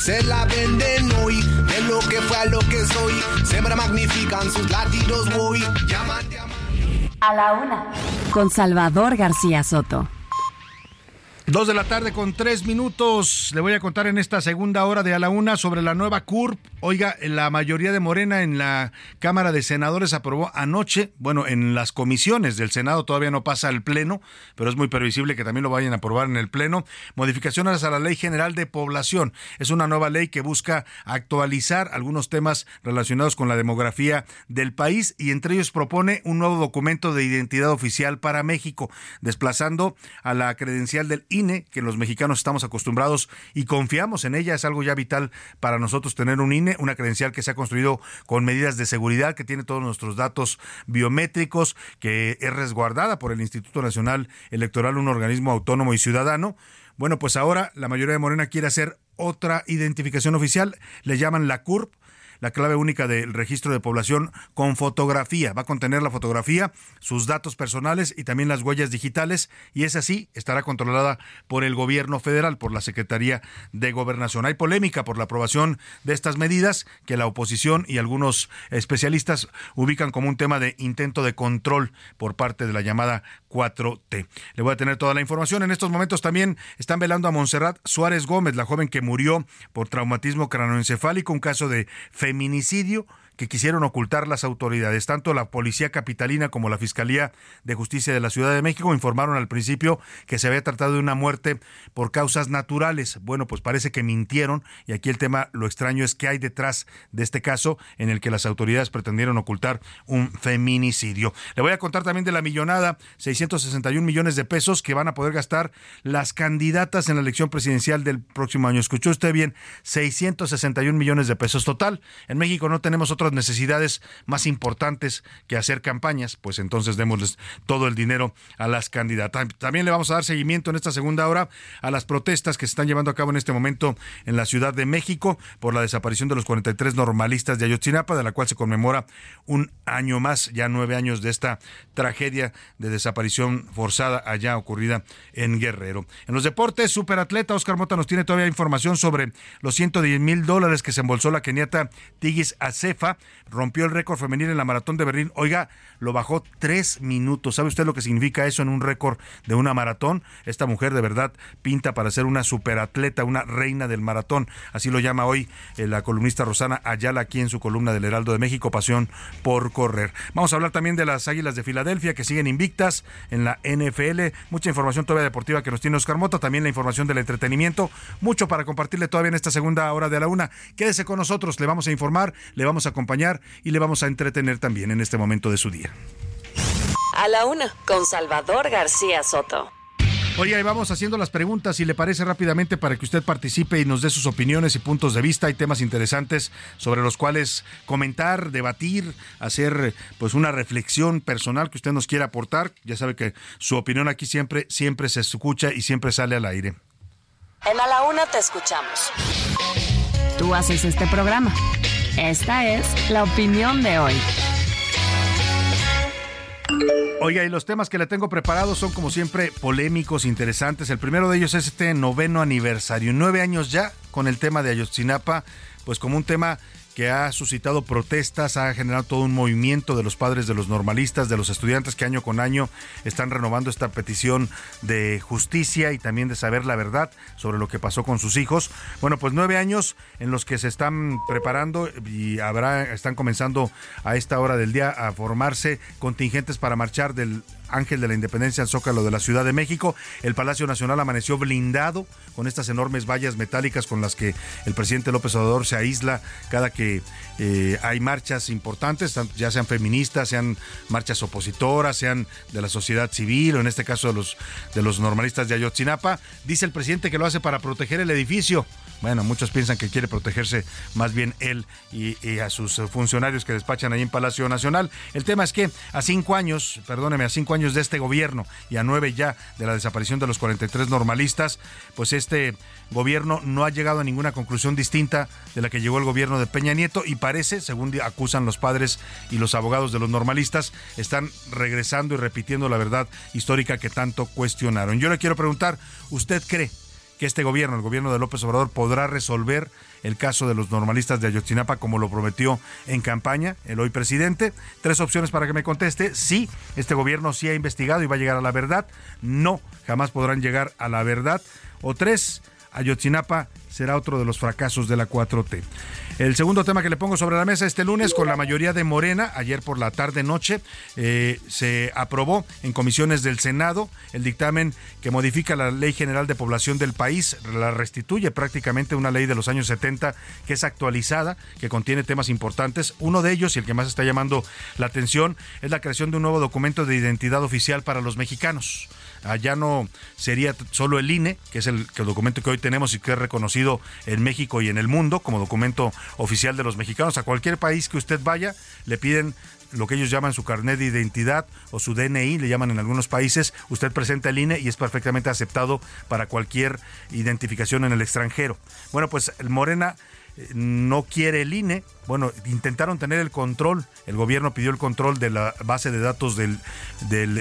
se la venden hoy. De lo que fue a lo que soy, siempre magnifican sus latidos voy. Llaman, A la una. Con Salvador García Soto. Dos de la tarde con tres minutos. Le voy a contar en esta segunda hora de a la una sobre la nueva CURP. Oiga, la mayoría de Morena en la Cámara de Senadores aprobó anoche, bueno, en las comisiones del Senado todavía no pasa al Pleno, pero es muy previsible que también lo vayan a aprobar en el Pleno. Modificaciones a la Ley General de Población. Es una nueva ley que busca actualizar algunos temas relacionados con la demografía del país y entre ellos propone un nuevo documento de identidad oficial para México, desplazando a la credencial del que los mexicanos estamos acostumbrados y confiamos en ella, es algo ya vital para nosotros tener un INE, una credencial que se ha construido con medidas de seguridad, que tiene todos nuestros datos biométricos, que es resguardada por el Instituto Nacional Electoral, un organismo autónomo y ciudadano. Bueno, pues ahora la mayoría de Morena quiere hacer otra identificación oficial, le llaman la CURP, la clave única del registro de población con fotografía. Va a contener la fotografía, sus datos personales y también las huellas digitales y es así, estará controlada por el gobierno federal, por la Secretaría de Gobernación. Hay polémica por la aprobación de estas medidas que la oposición y algunos especialistas ubican como un tema de intento de control por parte de la llamada 4T. Le voy a tener toda la información. En estos momentos también están velando a Montserrat Suárez Gómez, la joven que murió por traumatismo cranoencefálico, un caso de feminicidio que quisieron ocultar las autoridades. Tanto la Policía Capitalina como la Fiscalía de Justicia de la Ciudad de México informaron al principio que se había tratado de una muerte por causas naturales. Bueno, pues parece que mintieron y aquí el tema, lo extraño es que hay detrás de este caso en el que las autoridades pretendieron ocultar un feminicidio. Le voy a contar también de la millonada, 661 millones de pesos que van a poder gastar las candidatas en la elección presidencial del próximo año. Escuchó usted bien, 661 millones de pesos total. En México no tenemos necesidades más importantes que hacer campañas, pues entonces démosles todo el dinero a las candidatas. También le vamos a dar seguimiento en esta segunda hora a las protestas que se están llevando a cabo en este momento en la Ciudad de México por la desaparición de los 43 normalistas de Ayotzinapa, de la cual se conmemora un año más, ya nueve años de esta tragedia de desaparición forzada allá ocurrida en Guerrero. En los deportes, superatleta Oscar Mota nos tiene todavía información sobre los 110 mil dólares que se embolsó la keniata Tigis Acefa rompió el récord femenil en la maratón de Berlín. Oiga, lo bajó tres minutos. ¿Sabe usted lo que significa eso en un récord de una maratón? Esta mujer de verdad pinta para ser una superatleta, una reina del maratón. Así lo llama hoy eh, la columnista Rosana Ayala aquí en su columna del Heraldo de México, Pasión por Correr. Vamos a hablar también de las Águilas de Filadelfia que siguen invictas en la NFL. Mucha información todavía deportiva que nos tiene Oscar Mota, también la información del entretenimiento. Mucho para compartirle todavía en esta segunda hora de la una. Quédese con nosotros, le vamos a informar, le vamos a acompañar y le vamos a entretener también en este momento de su día. A la una, con Salvador García Soto. Oye, ahí vamos haciendo las preguntas, si le parece rápidamente, para que usted participe y nos dé sus opiniones y puntos de vista. Hay temas interesantes sobre los cuales comentar, debatir, hacer pues una reflexión personal que usted nos quiera aportar. Ya sabe que su opinión aquí siempre, siempre se escucha y siempre sale al aire. En A la Una te escuchamos. Tú haces este programa. Esta es la opinión de hoy. Oiga, y los temas que le tengo preparados son como siempre polémicos, interesantes. El primero de ellos es este noveno aniversario, nueve años ya con el tema de Ayotzinapa, pues como un tema que ha suscitado protestas, ha generado todo un movimiento de los padres de los normalistas, de los estudiantes que año con año están renovando esta petición de justicia y también de saber la verdad sobre lo que pasó con sus hijos. Bueno, pues nueve años en los que se están preparando y habrá, están comenzando a esta hora del día a formarse contingentes para marchar del Ángel de la Independencia al Zócalo de la Ciudad de México. El Palacio Nacional amaneció blindado con estas enormes vallas metálicas con las que el presidente López Obrador se aísla cada que eh, hay marchas importantes, ya sean feministas, sean marchas opositoras, sean de la sociedad civil o en este caso de los, de los normalistas de Ayotzinapa. Dice el presidente que lo hace para proteger el edificio. Bueno, muchos piensan que quiere protegerse más bien él y, a sus funcionarios que despachan ahí en Palacio Nacional. El tema es que a cinco años, perdóneme, a cinco años de este gobierno y a nueve ya de la desaparición de los 43 normalistas, pues este gobierno no ha llegado a ninguna conclusión distinta de la que llegó el gobierno de Peña Nieto y parece, según acusan los padres y los abogados de los normalistas, están regresando y repitiendo la verdad histórica que tanto cuestionaron. Yo le quiero preguntar, ¿usted cree que este gobierno, el gobierno de López Obrador, podrá resolver el caso de los normalistas de Ayotzinapa como lo prometió en campaña el hoy presidente. Tres opciones para que me conteste. Sí, este gobierno sí ha investigado y va a llegar a la verdad. No, jamás podrán llegar a la verdad. O tres, Ayotzinapa será otro de los fracasos de la 4T. El segundo tema que le pongo sobre la mesa este lunes con la mayoría de Morena, ayer por la tarde noche, eh, se aprobó en comisiones del Senado el dictamen que modifica la Ley General de Población del país, la restituye prácticamente una ley de los años 70 que es actualizada, que contiene temas importantes. Uno de ellos, y el que más está llamando la atención, es la creación de un nuevo documento de identidad oficial para los mexicanos allá no sería solo el INE, que es el, documento que hoy tenemos y que es reconocido en México y en el mundo como documento oficial de los mexicanos. A cualquier país que usted vaya, le piden lo que ellos llaman su carnet de identidad o su DNI, le llaman en algunos países, usted presenta el INE y es perfectamente aceptado para cualquier identificación en el extranjero. Bueno, pues el Morena no quiere el INE, bueno, intentaron tener el control, el gobierno pidió el control de la base de datos del,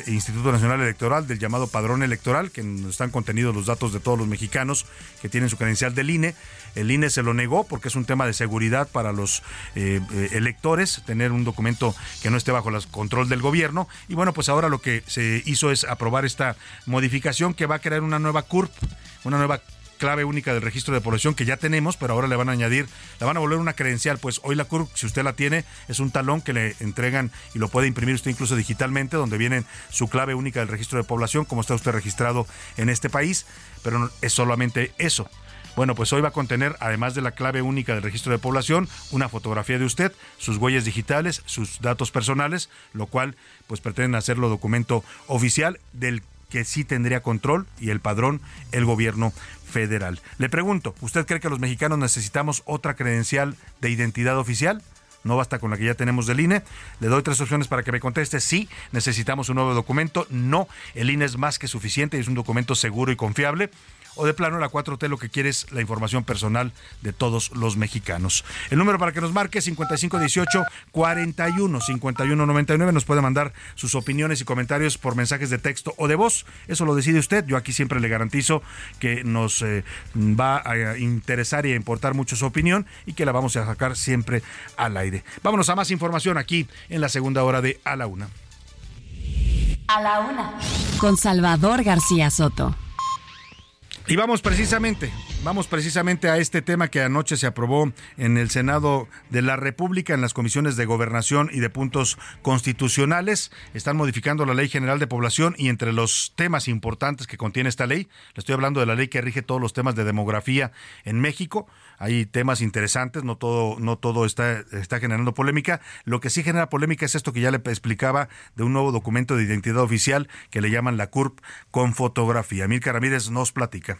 Instituto Nacional Electoral, del llamado padrón electoral, que están contenidos los datos de todos los mexicanos que tienen su credencial del INE. El INE se lo negó porque es un tema de seguridad para los eh, eh, electores, tener un documento que no esté bajo el control del gobierno. Y bueno, pues ahora lo que se hizo es aprobar esta modificación que va a crear una nueva CURP, una nueva clave única del registro de población que ya tenemos, pero ahora le van a añadir, le van a volver una credencial. Pues hoy la CURP, si usted la tiene, es un talón que le entregan y lo puede imprimir usted incluso digitalmente, donde viene su clave única del registro de población, como está usted registrado en este país, pero es solamente eso. Bueno, pues hoy va a contener, además de la clave única del registro de población, una fotografía de usted, sus huellas digitales, sus datos personales, lo cual pues pretenden hacerlo documento oficial del que sí tendría control y el padrón el gobierno federal. Le pregunto, ¿usted cree que los mexicanos necesitamos otra credencial de identidad oficial? no basta con la que ya tenemos del INE. Le doy tres opciones para que me conteste. Sí, necesitamos un nuevo documento. No, el INE es más que suficiente y es un documento seguro y confiable o de plano la 4T lo que quiere es la información personal de todos los mexicanos. El número para que nos marque 5518 41 5199 nos puede mandar sus opiniones y comentarios por mensajes de texto o de voz. Eso lo decide usted. Yo aquí siempre le garantizo que nos eh, va a interesar y a importar mucho su opinión y que la vamos a sacar siempre al aire. Vámonos a más información aquí en la segunda hora de A la Una. A la Una. Con Salvador García Soto. Y vamos precisamente, vamos precisamente a este tema que anoche se aprobó en el Senado de la República, en las comisiones de gobernación y de puntos constitucionales. Están modificando la Ley General de Población y entre los temas importantes que contiene esta ley, le estoy hablando de la ley que rige todos los temas de demografía en México. Hay temas interesantes, no todo, no todo está, está generando polémica. Lo que sí genera polémica es esto que ya le explicaba de un nuevo documento de identidad oficial que le llaman la CURP con fotografía. Mirka Ramírez nos platica.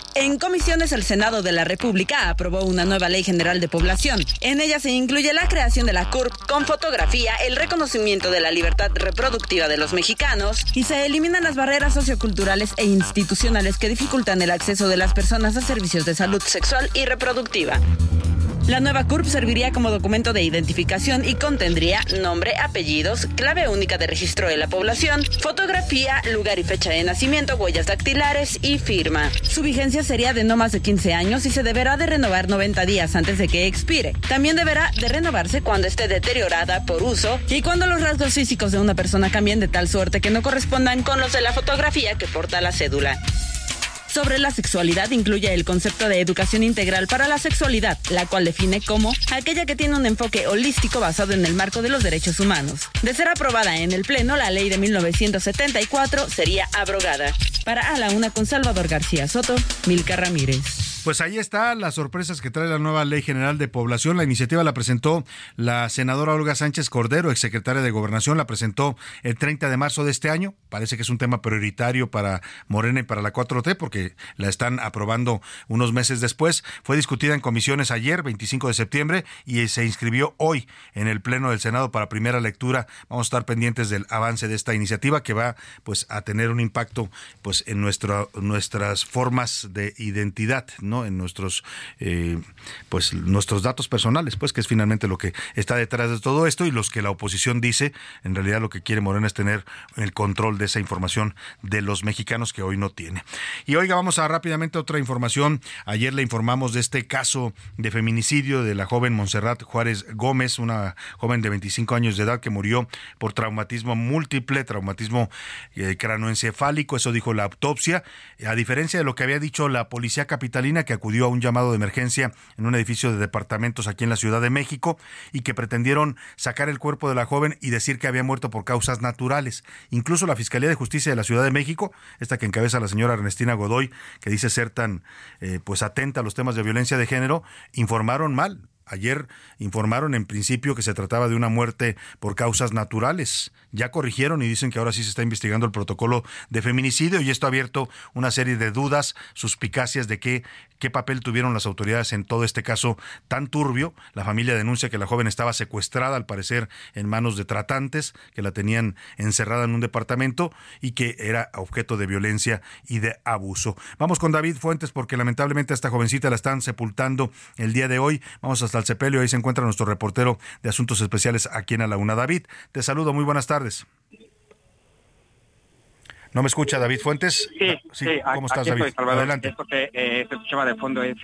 En comisiones, el Senado de la República aprobó una nueva ley general de población. En ella se incluye la creación de la CURP con fotografía, el reconocimiento de la libertad reproductiva de los mexicanos y se eliminan las barreras socioculturales e institucionales que dificultan el acceso de las personas a servicios de salud sexual y reproductiva. La nueva CURP serviría como documento de identificación y contendría nombre, apellidos, clave única de registro de la población, fotografía, lugar y fecha de nacimiento, huellas dactilares y firma. Su vigencia sería de no más de 15 años y se deberá de renovar 90 días antes de que expire. También deberá de renovarse cuando esté deteriorada por uso y cuando los rasgos físicos de una persona cambien de tal suerte que no correspondan con los de la fotografía que porta la cédula. sobre la sexualidad incluye el concepto de educación integral para la sexualidad, la cual define como aquella que tiene un enfoque holístico basado en el marco de los derechos humanos. De ser aprobada en el Pleno, la ley de 1974 sería abrogada. Para A la Una con Salvador García Soto, Milka Ramírez. Pues ahí está las sorpresas que trae la nueva Ley General de Población. La iniciativa la presentó la senadora Olga Sánchez Cordero, exsecretaria de Gobernación, la presentó el 30 de marzo de este año. Parece que es un tema prioritario para Morena y para la 4T porque la están aprobando unos meses después. Fue discutida en comisiones ayer, 25 de septiembre, y se inscribió hoy en el Pleno del Senado para primera lectura. Vamos a estar pendientes del avance de esta iniciativa que va pues a tener un impacto pues en nuestra, nuestras formas de identidad. En nuestros, eh, pues, nuestros datos personales, pues, que es finalmente lo que está detrás de todo esto y los que la oposición dice, en realidad lo que quiere Morena es tener el control de esa información de los mexicanos que hoy no tiene. Y oiga, vamos a rápidamente otra información. Ayer le informamos de este caso de feminicidio de la joven Montserrat Juárez Gómez, una joven de 25 años de edad que murió por traumatismo múltiple, traumatismo eh, cranoencefálico, eso dijo la autopsia, a diferencia de lo que había dicho la policía capitalina que acudió a un llamado de emergencia en un edificio de departamentos aquí en la Ciudad de México y que pretendieron sacar el cuerpo de la joven y decir que había muerto por causas naturales. Incluso la Fiscalía de Justicia de la Ciudad de México, esta que encabeza la señora Ernestina Godoy, que dice ser tan eh, pues atenta a los temas de violencia de género, informaron mal. Ayer informaron en principio que se trataba de una muerte por causas naturales. Ya corrigieron y dicen que ahora sí se está investigando el protocolo de feminicidio y esto ha abierto una serie de dudas, suspicacias de qué, qué papel tuvieron las autoridades en todo este caso tan turbio. La familia denuncia que la joven estaba secuestrada, al parecer, en manos de tratantes, que la tenían encerrada en un departamento y que era objeto de violencia y de abuso. Vamos con David Fuentes porque lamentablemente a esta jovencita la están sepultando el día de hoy. Vamos hasta el sepelio, ahí se encuentra nuestro reportero de Asuntos Especiales aquí en A la Una. David, te saludo, muy buenas tardes. ¿No me escucha David Fuentes? Sí, sí, ¿cómo estás, David? Adelante. Esto que eh, se escuchaba de fondo es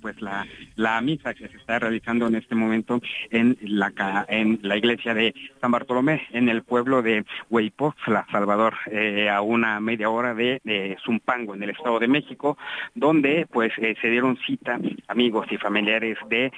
pues la, la misa que se está realizando en este momento en la en la iglesia de San Bartolomé, en el pueblo de Hueypoxla, Salvador, eh, a una media hora de, Zumpango, en el Estado de México, donde pues eh, se dieron cita amigos y familiares de,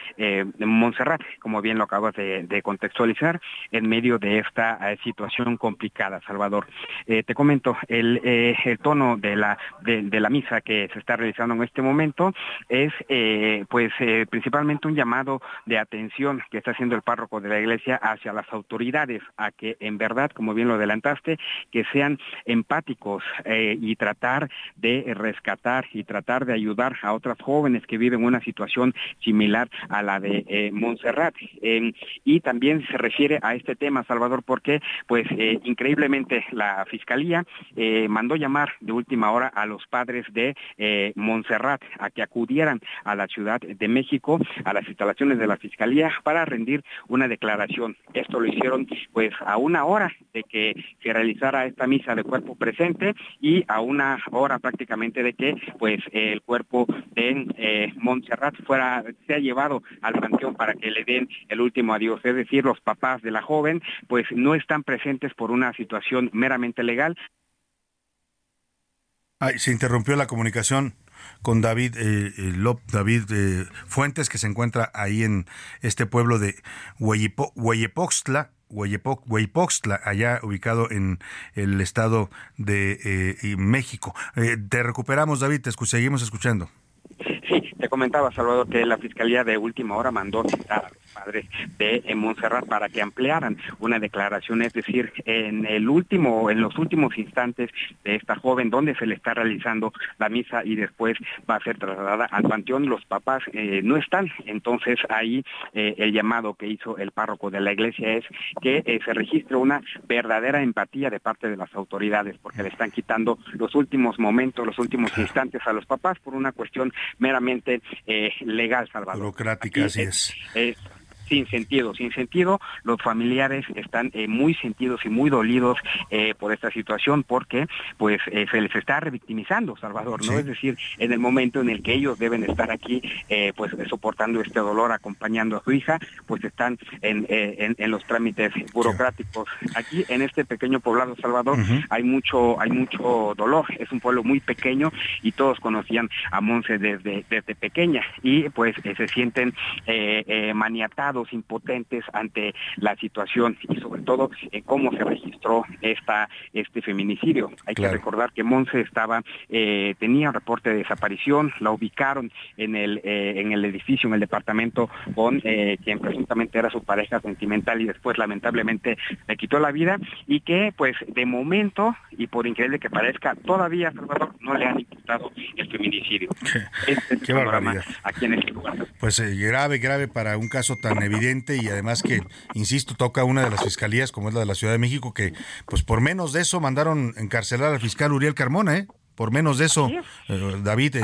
Montserrat, como bien lo acabas de, contextualizar, en medio de esta situación complicada, Salvador. te comento, eh, el, tono de la, de, la misa que se está realizando en este momento es eh, pues eh, principalmente un llamado de atención que está haciendo el párroco de la iglesia hacia las autoridades a que en verdad, como bien lo adelantaste, que sean empáticos y tratar de rescatar y tratar de ayudar a otras jóvenes que viven una situación similar a la de Montserrat. y también se refiere a este tema, Salvador, porque pues increíblemente la Fiscalía eh, mandó llamar de última hora a los padres de eh, Montserrat a que acudieran a la Ciudad de México, a las instalaciones de la Fiscalía, para rendir una declaración. Esto lo hicieron pues a una hora de que se realizara esta misa de cuerpo presente y a una hora prácticamente de que pues el cuerpo de eh, Montserrat fuera, sea llevado al panteón para que le den el último adiós. Es decir, los papás de la joven pues no están presentes por una situación meramente legal, se interrumpió la comunicación con David eh, eh David eh, Fuentes, que se encuentra ahí en este pueblo de Hueyepoxtla, Hueyepoxtla, allá ubicado en el estado de eh, México. te recuperamos, David, te seguimos escuchando. Sí, te comentaba, Salvador, que la Fiscalía de última hora mandó citar padres de Montserrat para que ampliaran una declaración, es decir, en el último, en los últimos instantes de esta joven, donde se le está realizando la misa y después va a ser trasladada al panteón, los papás eh, no están, entonces ahí eh, el llamado que hizo el párroco de la iglesia es que eh, se registre una verdadera empatía de parte de las autoridades, porque le están quitando los últimos momentos, los últimos instantes a los papás por una cuestión meramente legal, Salvador. Burocrática, así es. Sin sentido, sin sentido. Los familiares están eh, muy sentidos y muy dolidos eh, por esta situación porque pues eh, se les está revictimizando, Salvador, ¿no? Es decir, en el momento en el que ellos deben estar aquí pues soportando este dolor, acompañando a su hija, pues están en, en, los trámites burocráticos. Aquí en este pequeño poblado, Salvador, hay mucho hay mucho dolor. Es un pueblo muy pequeño y todos conocían a Monse desde, desde pequeña y pues se sienten maniatados, impotentes ante la situación y sobre todo en cómo se registró esta este feminicidio. Hay que recordar que Monse estaba eh, tenía un reporte de desaparición, la ubicaron en el eh, en el edificio, en el departamento con eh, quien presuntamente era su pareja sentimental y después lamentablemente le quitó la vida y que pues de momento y por increíble que parezca todavía Salvador no le han imputado el feminicidio. Este es el aquí en este lugar. Pues grave, grave para un caso tan evidente y además que, insisto, toca una de las fiscalías como es la de la Ciudad de México que, pues por menos de eso mandaron encarcelar al fiscal Uriel Carmona, ¿eh? Por menos de eso, eh, David,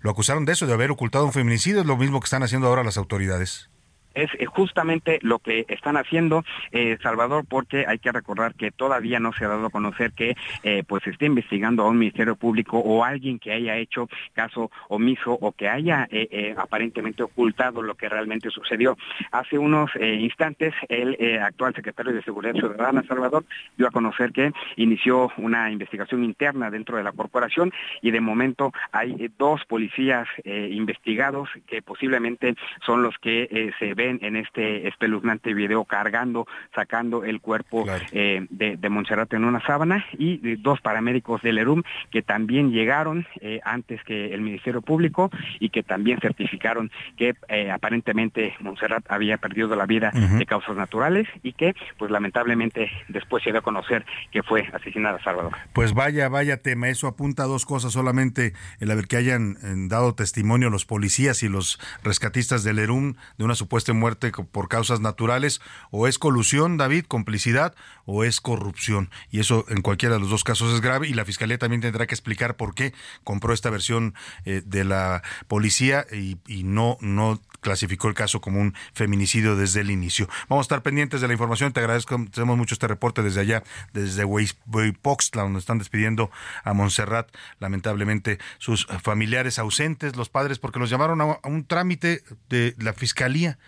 lo acusaron de eso, de haber ocultado un feminicidio, es lo mismo que están haciendo ahora las autoridades es eh, justamente lo que están haciendo eh, Salvador porque hay que recordar que todavía no se ha dado a conocer que eh, pues se esté investigando a un ministerio público o alguien que haya hecho caso omiso o que haya aparentemente ocultado lo que realmente sucedió. Hace unos instantes el actual secretario de Seguridad Ciudadana Salvador dio a conocer que inició una investigación interna dentro de la corporación y de momento hay dos policías investigados que posiblemente son los que se ven en este espeluznante video cargando, sacando el cuerpo eh, de, de, Montserrat en una sábana y dos paramédicos del ERUM que también llegaron eh, antes que el Ministerio Público y que también certificaron que eh, aparentemente Montserrat había perdido la vida de causas naturales y que pues lamentablemente después se dio a conocer que fue asesinada Salvador. Pues vaya, vaya tema, eso apunta a dos cosas, solamente el haber que hayan dado testimonio los policías y los rescatistas del ERUM de una supuesta muerte por causas naturales, o es colusión, David, complicidad, o es corrupción. Y eso en cualquiera de los dos casos es grave y la Fiscalía también tendrá que explicar por qué compró esta versión eh, de la policía y, y no, no clasificó el caso como un feminicidio desde el inicio. Vamos a estar pendientes de la información. Te agradezco, tenemos mucho este reporte desde allá, desde Huipoxtla, donde están despidiendo a Montserrat, lamentablemente sus familiares ausentes, los padres, porque los llamaron a un trámite de la fiscalía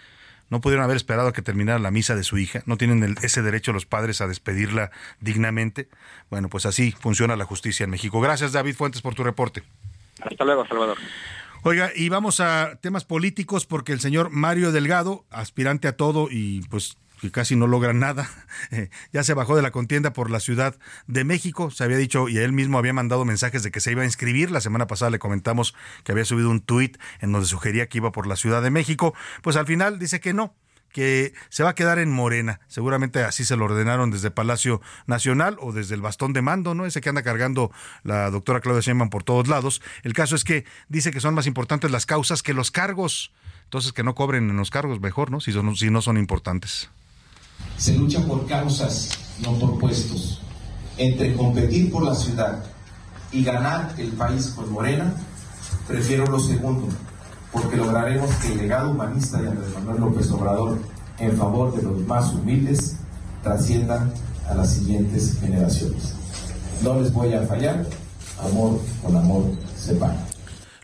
no pudieron haber esperado a que terminara la misa de su hija, no tienen ese derecho los padres a despedirla dignamente. Bueno, pues así funciona la justicia en México. Gracias David Fuentes por tu reporte. Hasta luego, Salvador. Oiga, y vamos a temas políticos porque el señor Mario Delgado, aspirante a todo y pues que casi no logra nada, eh, ya se bajó de la contienda por la Ciudad de México. Se había dicho y él mismo había mandado mensajes de que se iba a inscribir. La semana pasada le comentamos que había subido un tuit en donde sugería que iba por la Ciudad de México. Pues al final dice que no, que se va a quedar en Morena. Seguramente así se lo ordenaron desde Palacio Nacional o desde el bastón de mando, ¿no? Ese que anda cargando la doctora Claudia Sheinbaum por todos lados. El caso es que dice que son más importantes las causas que los cargos. Entonces que no cobren en los cargos mejor, ¿no? Si, son, si no son importantes. Se lucha por causas, no por puestos. Entre competir por la ciudad y ganar el país con Morena, prefiero lo segundo porque lograremos que el legado humanista de Andrés Manuel López Obrador en favor de los más humildes trascienda a las siguientes generaciones. No les voy a fallar, amor con amor se paga.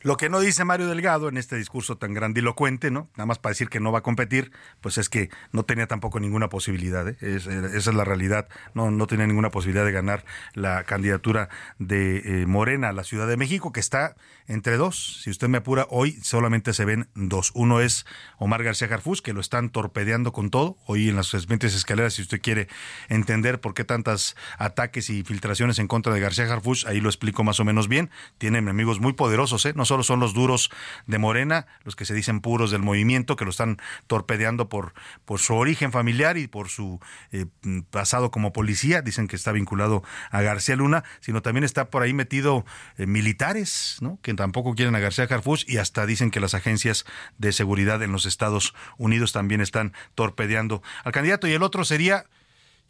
Lo que no dice Mario Delgado en este discurso tan grandilocuente, ¿no? Nada más para decir que no va a competir, pues es que no tenía tampoco ninguna posibilidad, ¿eh? esa es la realidad, no, no tenía ninguna posibilidad de ganar la candidatura de eh, Morena a la Ciudad de México, que está entre dos. Si usted me apura, hoy solamente se ven dos. Uno es Omar García Jarfus, que lo están torpedeando con todo. Hoy en las siguientes escaleras, si usted quiere entender por qué tantas ataques y filtraciones en contra de García Jarfus, ahí lo explico más o menos bien. Tiene enemigos muy poderosos, ¿eh? No solo son los duros de Morena, los que se dicen puros del movimiento, que lo están torpedeando por, por su origen familiar y por su eh, pasado como policía, dicen que está vinculado a García Luna, sino también está por ahí metido eh, militares, ¿no? que tampoco quieren a García Harfuch y hasta dicen que las agencias de seguridad en los Estados Unidos también están torpedeando al candidato. Y el otro sería,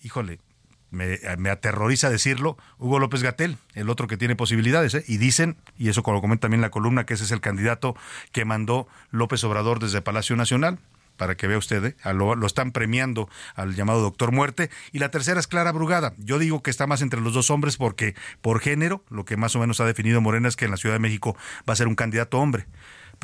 híjole, me, aterroriza decirlo, Hugo López Gatel, el otro que tiene posibilidades, ¿eh? y dicen, y eso lo comenta también la columna, que ese es el candidato que mandó López Obrador desde Palacio Nacional. Para que vea usted, ¿eh? lo, lo, están premiando al llamado Doctor Muerte. Y la tercera es Clara Brugada. Yo digo que está más entre los dos hombres porque por género, lo que más o menos ha definido Morena es que en la Ciudad de México va a ser un candidato hombre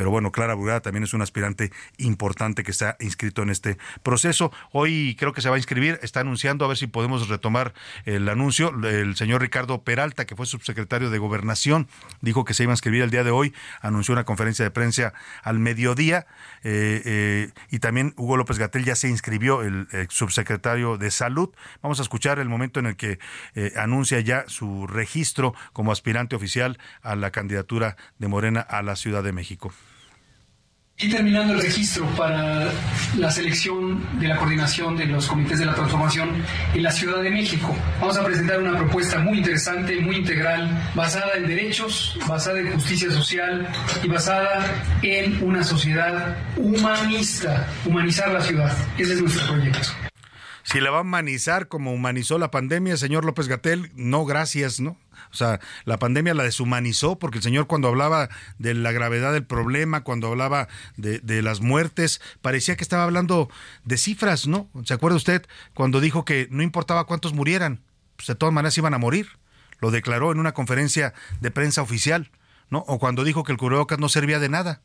pero bueno, Clara Brugada también es un aspirante importante que está inscrito en este proceso. Hoy creo que se va a inscribir, está anunciando, a ver si podemos retomar el anuncio. El señor Ricardo Peralta, que fue subsecretario de Gobernación, dijo que se iba a inscribir el día de hoy, anunció una conferencia de prensa al mediodía, eh, eh, y también Hugo López Gatel ya se inscribió, el, subsecretario de Salud. Vamos a escuchar el momento en el que eh, anuncia ya su registro como aspirante oficial a la candidatura de Morena a la Ciudad de México. Y terminando el registro para la selección de la coordinación de los comités de la transformación en la Ciudad de México. Vamos a presentar una propuesta muy interesante, muy integral, basada en derechos, basada en justicia social y basada en una sociedad humanista, humanizar la ciudad. Ese es nuestro proyecto. Si la va a humanizar como humanizó la pandemia, señor López Gatel, no, gracias, ¿no? O sea, la pandemia la deshumanizó porque el señor cuando hablaba de la gravedad del problema, cuando hablaba de, las muertes, parecía que estaba hablando de cifras, ¿no? ¿Se acuerda usted cuando dijo que no importaba cuántos murieran? Pues de todas maneras iban a morir. Lo declaró en una conferencia de prensa oficial, ¿no? O cuando dijo que el cubrebocas no servía de nada.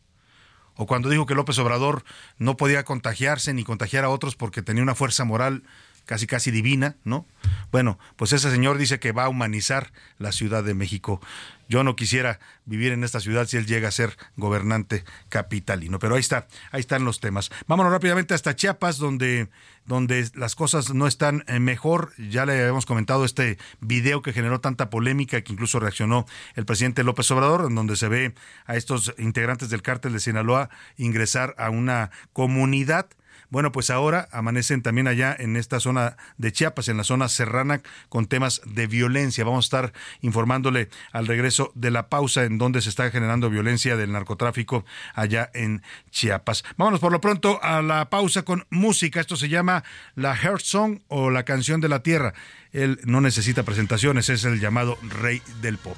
O cuando dijo que López Obrador no podía contagiarse ni contagiar a otros porque tenía una fuerza moral casi casi divina, ¿no? Bueno, pues ese señor dice que va a humanizar la Ciudad de México. Yo no quisiera vivir en esta ciudad si él llega a ser gobernante capitalino, pero ahí está, ahí están los temas. Vámonos rápidamente hasta Chiapas, donde, donde las cosas no están eh, mejor. Ya le habíamos comentado este video que generó tanta polémica que incluso reaccionó el presidente López Obrador, en donde se ve a estos integrantes del cártel de Sinaloa ingresar a una comunidad bueno, pues ahora amanecen también allá en esta zona de Chiapas, en la zona serrana, con temas de violencia. Vamos a estar informándole al regreso de la pausa en donde se está generando violencia del narcotráfico allá en Chiapas. Vámonos por lo pronto a la pausa con música. Esto se llama la Heart Song o la canción de la tierra. Él no necesita presentaciones, es el llamado rey del pop.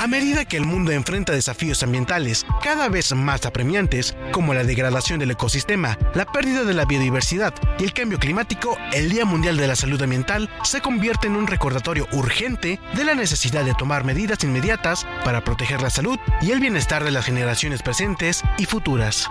A medida que el mundo enfrenta desafíos ambientales cada vez más apremiantes, como la degradación del ecosistema, la pérdida de la biodiversidad y el cambio climático, el Día Mundial de la Salud Ambiental se convierte en un recordatorio urgente de la necesidad de tomar medidas inmediatas para proteger la salud y el bienestar de las generaciones presentes y futuras.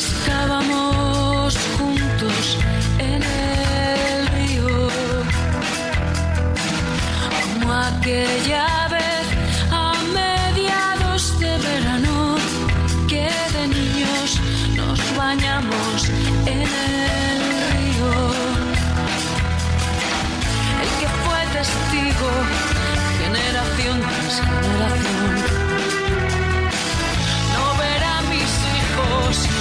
Estábamos juntos en el río, como aquella vez a mediados de verano, que de niños nos bañamos en el río. El que fue testigo, generación tras generación. No verán mis hijos.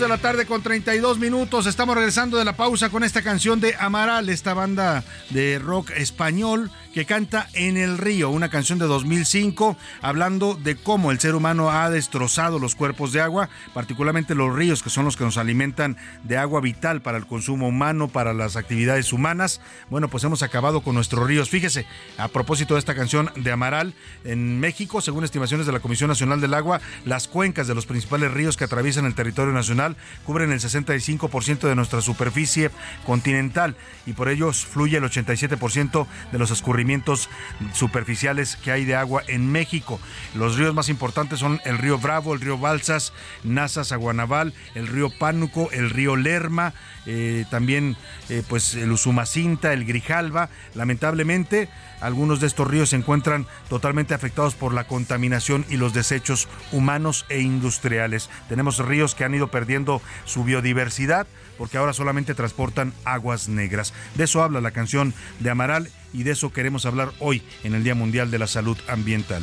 de la tarde con 32 minutos. Estamos regresando de la pausa con esta canción de Amaral, esta banda de rock español que canta En el Río, una canción de 2005 hablando de cómo el ser humano ha destrozado los cuerpos de agua, particularmente los ríos que son los que nos alimentan de agua vital para el consumo humano, para las actividades humanas. Bueno, pues hemos acabado con nuestros ríos. Fíjese, a propósito de esta canción de Amaral, en México, según estimaciones de la Comisión Nacional del Agua, las cuencas de los principales ríos que atraviesan el territorio nacional cubren el 65% de nuestra superficie continental y por ello fluye el 87% de los escurrimientos superficiales que hay de agua en México. Los ríos más importantes son el río Bravo, el río Balsas, Nazas, Aguanaval, el río Pánuco, el río Lerma, eh, también eh, pues el Usumacinta, el Grijalva. Lamentablemente, algunos de estos ríos se encuentran totalmente afectados por la contaminación y los desechos humanos e industriales. Tenemos ríos que han ido perdiendo su biodiversidad porque ahora solamente transportan aguas negras. De eso habla la canción de Amaral y de eso queremos hablar hoy en el Día Mundial de la Salud Ambiental.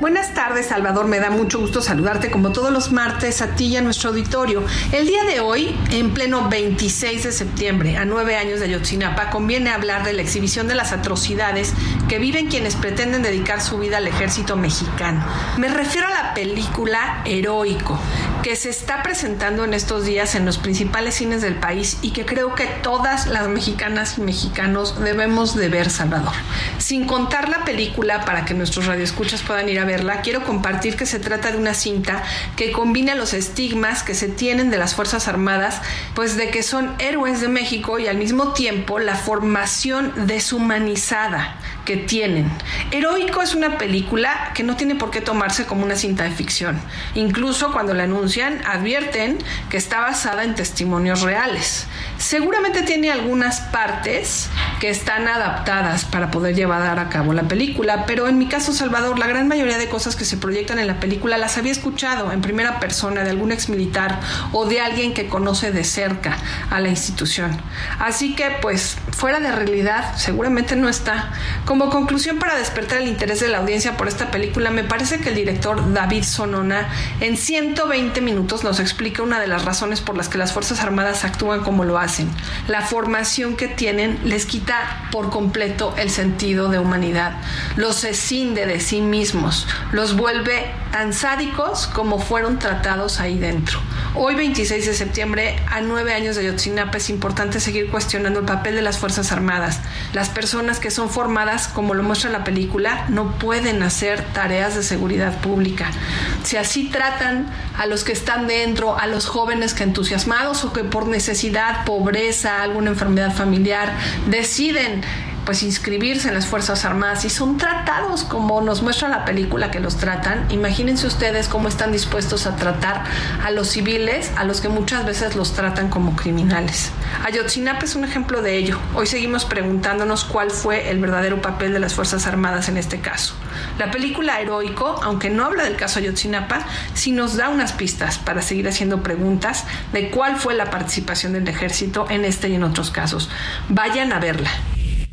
Buenas tardes, Salvador. Me da mucho gusto saludarte como todos los martes a ti y a nuestro auditorio. El día de hoy, en pleno 26 de septiembre, a nueve años de Ayotzinapa, conviene hablar de la exhibición de las atrocidades que viven quienes pretenden dedicar su vida al ejército mexicano. Me refiero a la película Heroico, que se está presentando en estos días en los principales cines del país y que creo que todas las mexicanas y mexicanos debemos de ver, Salvador. Sin contar la película para que nuestros radioescuchas puedan ir a quiero compartir que se trata de una cinta que combina los estigmas que se tienen de las Fuerzas Armadas, pues de que son héroes de México y al mismo tiempo la formación deshumanizada que tienen. Heroico es una película que no tiene por qué tomarse como una cinta de ficción. Incluso cuando la anuncian, advierten que está basada en testimonios reales. Seguramente tiene algunas partes que están adaptadas para poder llevar a cabo la película, pero en mi caso, Salvador, la gran mayoría de cosas que se proyectan en la película las había escuchado en primera persona de algún exmilitar o de alguien que conoce de cerca a la institución. Así que, pues, fuera de realidad, seguramente no está. Conclusión para despertar el interés de la audiencia por esta película, me parece que el director David Sonona en 120 minutos nos explica una de las razones por las que las Fuerzas Armadas actúan como lo hacen. La formación que tienen les quita por completo el sentido de humanidad, los escinde de sí mismos, los vuelve tan sádicos como fueron tratados ahí dentro. Hoy 26 de septiembre, a nueve años de Ayotzinapa, es importante seguir cuestionando el papel de las Fuerzas Armadas. Las personas que son formadas, como lo muestra la película, no pueden hacer tareas de seguridad pública. Si así tratan a los que están dentro, a los jóvenes que entusiasmados o que por necesidad, pobreza, alguna enfermedad familiar, deciden pues inscribirse en las Fuerzas Armadas y son tratados como nos muestra la película que los tratan. Imagínense ustedes cómo están dispuestos a tratar a los civiles, a los que muchas veces los tratan como criminales. Ayotzinapa es un ejemplo de ello. Hoy seguimos preguntándonos cuál fue el verdadero papel de las Fuerzas Armadas en este caso. La película Heroico, aunque no habla del caso Ayotzinapa, sí nos da unas pistas para seguir haciendo preguntas de cuál fue la participación del ejército en este y en otros casos. Vayan a verla.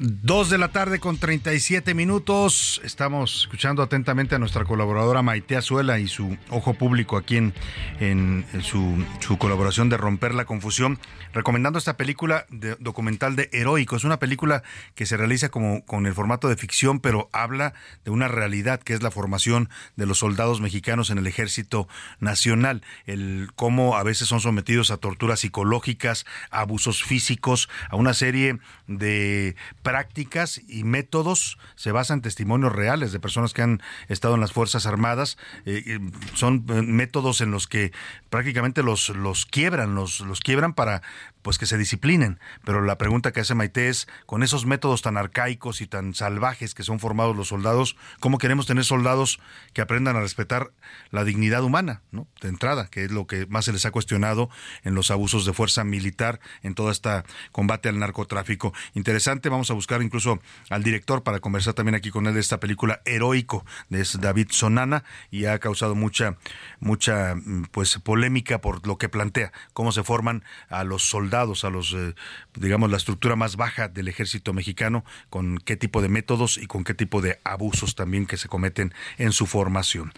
Dos de la tarde con 37 minutos. Estamos escuchando atentamente a nuestra colaboradora Maite Azuela y su ojo público aquí en, en su, su colaboración de Romper la Confusión, recomendando esta película documental de Heroico. Es una película que se realiza como con el formato de ficción, pero habla de una realidad que es la formación de los soldados mexicanos en el Ejército Nacional, el cómo a veces son sometidos a torturas psicológicas, a abusos físicos, a una serie de prácticas y métodos, se basan en testimonios reales de personas que han estado en las Fuerzas Armadas, eh, son eh, métodos en los que prácticamente los, los quiebran, los, los quiebran para pues que se disciplinen. Pero la pregunta que hace Maite es, con esos métodos tan arcaicos y tan salvajes que son formados los soldados, ¿cómo queremos tener soldados que aprendan a respetar la dignidad humana, ¿no? De entrada, que es lo que más se les ha cuestionado en los abusos de fuerza militar, en todo este combate al narcotráfico. Interesante, vamos a buscar incluso al director para conversar también aquí con él de esta película Heroico, de David Sonana, y ha causado mucha, mucha mm, pues polémica por lo que plantea, cómo se forman a los soldados, a los, eh, digamos, la estructura más baja del ejército mexicano, con qué tipo de métodos y con qué tipo de abusos también que se cometen en su formación.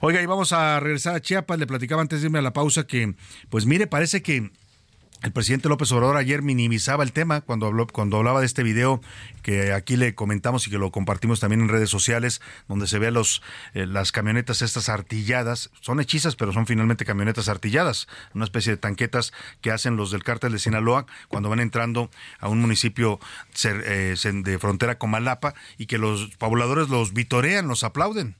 Oiga, y vamos a regresar a Chiapas, le platicaba antes de irme a la pausa que, pues mire, parece que el presidente López Obrador ayer minimizaba el tema cuando habló, cuando hablaba de este video que aquí le comentamos y que lo compartimos también en redes sociales, donde se ve los eh, las camionetas estas artilladas, son hechizas, pero son finalmente camionetas artilladas, una especie de tanquetas que hacen los del cártel de Sinaloa cuando van entrando a un municipio eh, de frontera con Malapa y que los pobladores los vitorean, los aplauden.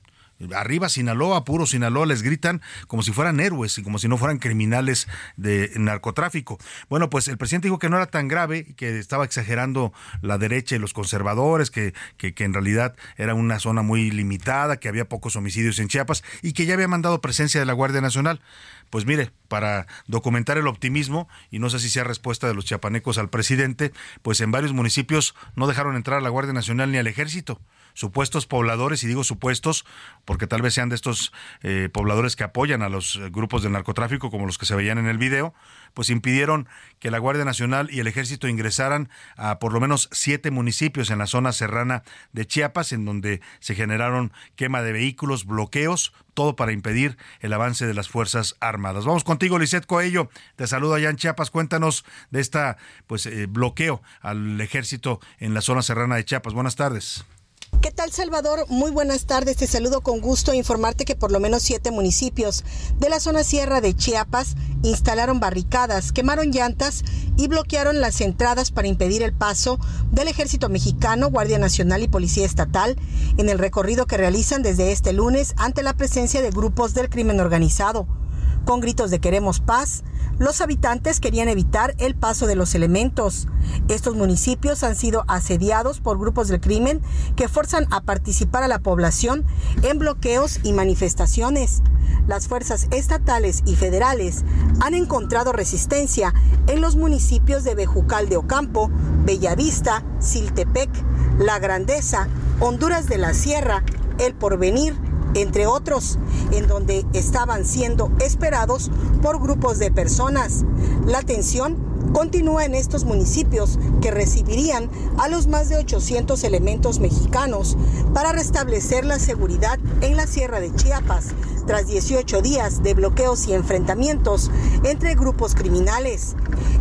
Arriba Sinaloa, puro Sinaloa, les gritan como si fueran héroes y como si no fueran criminales de narcotráfico. Bueno, pues el presidente dijo que no era tan grave, que estaba exagerando la derecha y los conservadores, que, que, que en realidad era una zona muy limitada, que había pocos homicidios en Chiapas y que ya había mandado presencia de la Guardia Nacional. Pues mire, para documentar el optimismo, y no sé si sea respuesta de los chiapanecos al presidente, pues en varios municipios no dejaron entrar a la Guardia Nacional ni al ejército. Supuestos pobladores, y digo supuestos porque tal vez sean de estos eh, pobladores que apoyan a los grupos del narcotráfico, como los que se veían en el video, pues impidieron que la Guardia Nacional y el Ejército ingresaran a por lo menos siete municipios en la zona serrana de Chiapas, en donde se generaron quema de vehículos, bloqueos, todo para impedir el avance de las Fuerzas Armadas. Vamos contigo, Lisette Coello. Te saludo allá en Chiapas. Cuéntanos de esta pues eh, bloqueo al ejército en la zona serrana de Chiapas. Buenas tardes. ¿Qué tal Salvador? Muy buenas tardes. Te saludo con gusto informarte que por lo menos siete municipios de la zona sierra de Chiapas instalaron barricadas, quemaron llantas y bloquearon las entradas para impedir el paso del ejército mexicano, Guardia Nacional y Policía Estatal en el recorrido que realizan desde este lunes ante la presencia de grupos del crimen organizado. Con gritos de queremos paz, los habitantes querían evitar el paso de los elementos. Estos municipios han sido asediados por grupos del crimen que forzan a participar a la población en bloqueos y manifestaciones. Las fuerzas estatales y federales han encontrado resistencia en los municipios de Bejucal de Ocampo, Bellavista, Siltepec, La Grandeza, Honduras de la Sierra, El Porvenir, entre otros, en donde estaban siendo esperados por grupos de personas. La tensión continúa en estos municipios que recibirían a los más de 800 elementos mexicanos para restablecer la seguridad en la Sierra de Chiapas tras 18 días de bloqueos y enfrentamientos entre grupos criminales.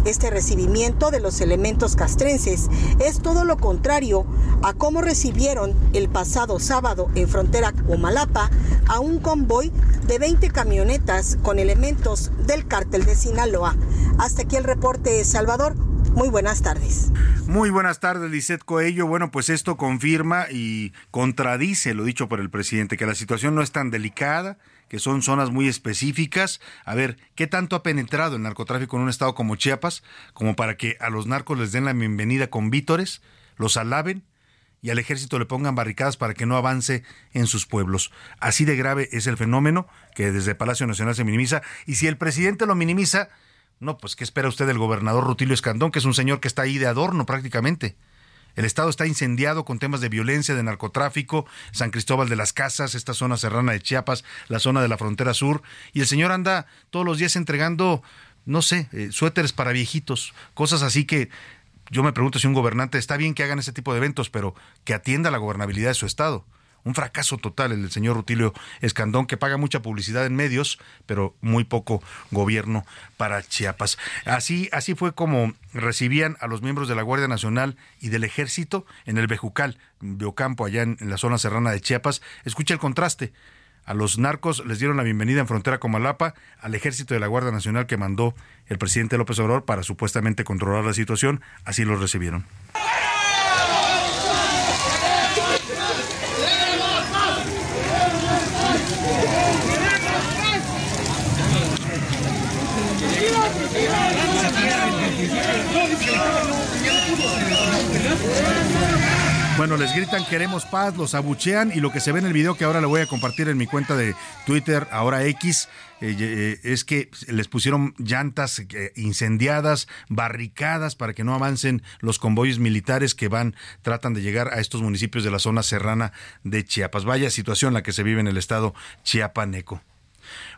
Este recibimiento de los elementos castrenses es todo lo contrario a cómo recibieron el pasado sábado en frontera Comalapa a un convoy de 20 camionetas con elementos del cártel de Sinaloa. Hasta aquí el reporte, Salvador. Muy buenas tardes. Muy buenas tardes, Lisette Coello. Bueno, pues esto confirma y contradice lo dicho por el presidente, que la situación no es tan delicada, que son zonas muy específicas. A ver, ¿qué tanto ha penetrado el narcotráfico en un estado como Chiapas como para que a los narcos les den la bienvenida con vítores, los alaben y al ejército le pongan barricadas para que no avance en sus pueblos? Así de grave es el fenómeno que desde Palacio Nacional se minimiza. Y si el presidente lo minimiza, no, pues ¿qué espera usted del gobernador Rutilio Escandón, que es un señor que está ahí de adorno prácticamente? El estado está incendiado con temas de violencia, de narcotráfico, San Cristóbal de las Casas, esta zona serrana de Chiapas, la zona de la frontera sur, y el señor anda todos los días entregando, no sé, eh, suéteres para viejitos, cosas así que yo me pregunto si un gobernante está bien que hagan ese tipo de eventos, pero que atienda la gobernabilidad de su estado. Un fracaso total el del señor Rutilio Escandón, que paga mucha publicidad en medios, pero muy poco gobierno para Chiapas. Así, así fue como recibían a los miembros de la Guardia Nacional y del Ejército en el Bejucal, Beocampo, allá en la zona serrana de Chiapas. Escucha el contraste. A los narcos les dieron la bienvenida en frontera con Malapa, al ejército de la Guardia Nacional que mandó el presidente López Obrador para supuestamente controlar la situación, así los recibieron. Bueno, les gritan queremos paz, los abuchean y lo que se ve en el video que ahora le voy a compartir en mi cuenta de Twitter, ahora X, eh, eh, es que les pusieron llantas eh, incendiadas, barricadas para que no avancen los convoyes militares que van, tratan de llegar a estos municipios de la zona serrana de Chiapas. Vaya situación la que se vive en el estado chiapaneco.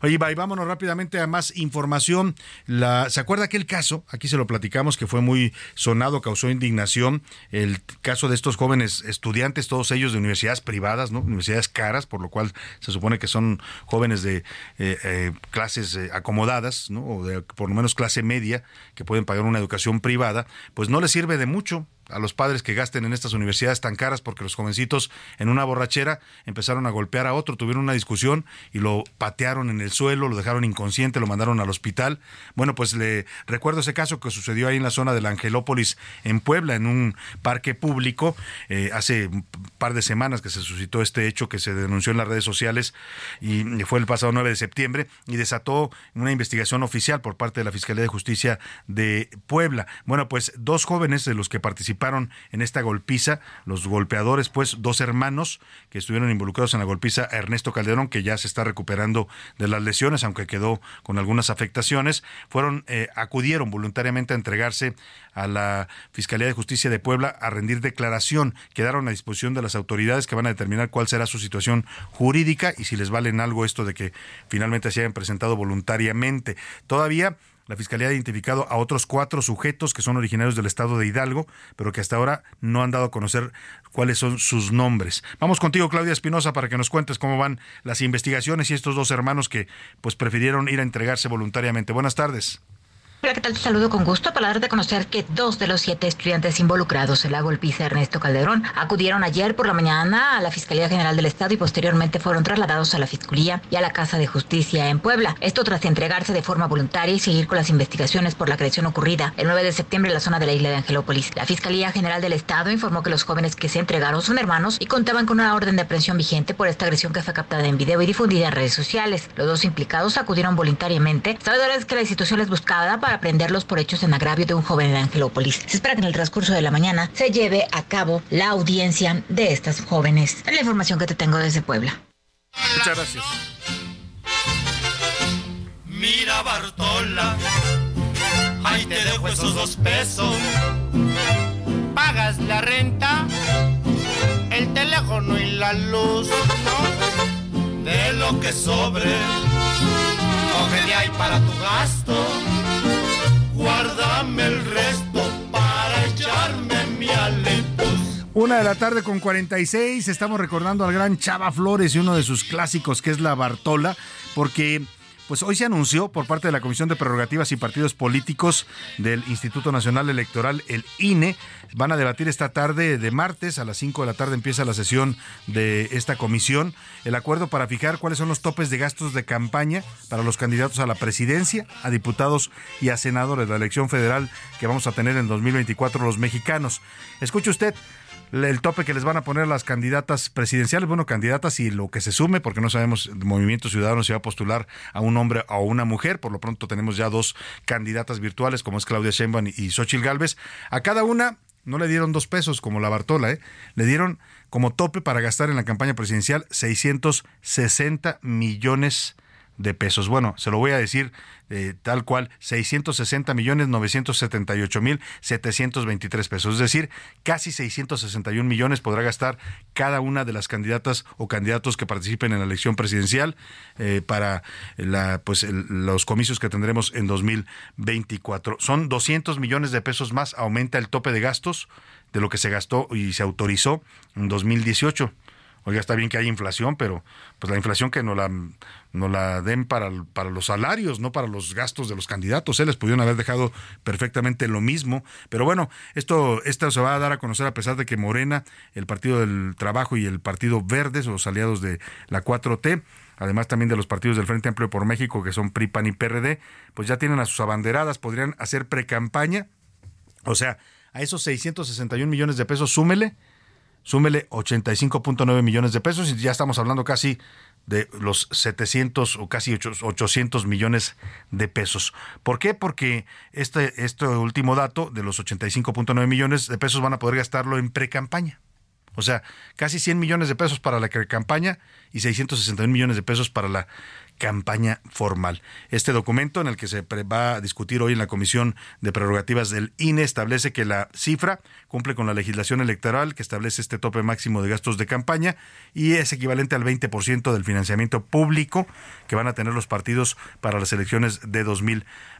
Oye, y vámonos rápidamente a más información. La, ¿Se acuerda aquel caso? Aquí se lo platicamos que fue muy sonado, causó indignación. El caso de estos jóvenes estudiantes, todos ellos de universidades privadas, ¿no? Universidades caras, por lo cual se supone que son jóvenes de eh, eh, clases eh, acomodadas, ¿no? O de por lo menos clase media, que pueden pagar una educación privada, pues no les sirve de mucho a los padres que gasten en estas universidades tan caras porque los jovencitos en una borrachera empezaron a golpear a otro, tuvieron una discusión y lo patearon en el suelo, lo dejaron inconsciente, lo mandaron al hospital. Bueno, pues le recuerdo ese caso que sucedió ahí en la zona de la Angelópolis en Puebla, en un parque público, eh, hace un par de semanas que se suscitó este hecho que se denunció en las redes sociales y fue el pasado 9 de septiembre y desató una investigación oficial por parte de la Fiscalía de Justicia de Puebla. Bueno, pues dos jóvenes de los que participaron en esta golpiza. Los golpeadores, pues, dos hermanos que estuvieron involucrados en la golpiza, Ernesto Calderón, que ya se está recuperando de las lesiones, aunque quedó con algunas afectaciones, fueron, eh, acudieron voluntariamente a entregarse a la Fiscalía de Justicia de Puebla a rendir declaración. Quedaron a disposición de las autoridades que van a determinar cuál será su situación jurídica y si les valen algo esto de que finalmente se hayan presentado voluntariamente. Todavía la Fiscalía ha identificado a otros cuatro sujetos que son originarios del estado de Hidalgo, pero que hasta ahora no han dado a conocer cuáles son sus nombres. Vamos contigo, Claudia Espinosa, para que nos cuentes cómo van las investigaciones y estos dos hermanos que pues prefirieron ir a entregarse voluntariamente. Buenas tardes. Hola, ¿qué tal? Te saludo con gusto para darte a conocer que dos de los siete estudiantes involucrados en la golpiza Ernesto Calderón acudieron ayer por la mañana a la Fiscalía General del Estado y posteriormente fueron trasladados a la Fiscalía y a la Casa de Justicia en Puebla. Esto tras entregarse de forma voluntaria y seguir con las investigaciones por la agresión ocurrida el 9 de septiembre en la zona de la isla de Angelópolis. La Fiscalía General del Estado informó que los jóvenes que se entregaron son hermanos y contaban con una orden de aprehensión vigente por esta agresión que fue captada en video y difundida en redes sociales. Los dos implicados acudieron voluntariamente, sabedores que la institución les buscaba para prenderlos por hechos en agravio de un joven en Angelópolis. Se espera que en el transcurso de la mañana se lleve a cabo la audiencia de estas jóvenes. Es la información que te tengo desde Puebla. Muchas gracias. Mira Bartola, ahí te dejo esos dos pesos. Pagas la renta, el teléfono y la luz, ¿no? De lo que sobre, coge de ahí para tu gasto. El resto para echarme mi alepus. Una de la tarde con 46, estamos recordando al gran Chava Flores y uno de sus clásicos que es la Bartola, porque pues hoy se anunció por parte de la Comisión de Prerrogativas y Partidos Políticos del Instituto Nacional Electoral, el INE. Van a debatir esta tarde de martes, a las 5 de la tarde empieza la sesión de esta comisión, el acuerdo para fijar cuáles son los topes de gastos de campaña para los candidatos a la presidencia, a diputados y a senadores de la elección federal que vamos a tener en 2024 los mexicanos. Escuche usted, el tope que les van a poner las candidatas presidenciales, bueno, candidatas y lo que se sume, porque no sabemos el Movimiento Ciudadano si va a postular a un hombre o a una mujer, por lo pronto tenemos ya dos candidatas virtuales, como es Claudia Sheinbaum y Xochitl Galvez. A cada una no le dieron dos pesos como la Bartola, ¿eh? le dieron como tope para gastar en la campaña presidencial 660 millones de pesos. Bueno, se lo voy a decir eh, tal cual, 660 millones 978 mil 723 pesos. Es decir, casi 661 millones podrá gastar cada una de las candidatas o candidatos que participen en la elección presidencial eh, para la, pues, el- los comicios que tendremos en 2024. Son 200 millones de pesos más, aumenta el tope de gastos de lo que se gastó y se autorizó en 2018. Oiga, está bien que hay inflación, pero pues la inflación que nos la, la den para, para los salarios, no para los gastos de los candidatos. ¿eh? Les pudieron haber dejado perfectamente lo mismo. Pero bueno, esto, esto se va a dar a conocer a pesar de que Morena, el Partido del Trabajo y el Partido Verde, son los aliados de la 4T, además también de los partidos del Frente Amplio por México, que son PRI, PAN y PRD, pues ya tienen a sus abanderadas, podrían hacer precampaña. O sea, a esos 661 millones de pesos, súmele súmele 85.9 millones de pesos y ya estamos hablando casi de los 700 o casi 800 millones de pesos. ¿Por qué? Porque este, este último dato de los 85.9 millones de pesos van a poder gastarlo en pre-campaña. O sea, casi 100 millones de pesos para la campaña y 661 millones de pesos para la campaña formal. Este documento en el que se va a discutir hoy en la Comisión de Prerrogativas del INE establece que la cifra cumple con la legislación electoral que establece este tope máximo de gastos de campaña y es equivalente al 20% del financiamiento público que van a tener los partidos para las elecciones de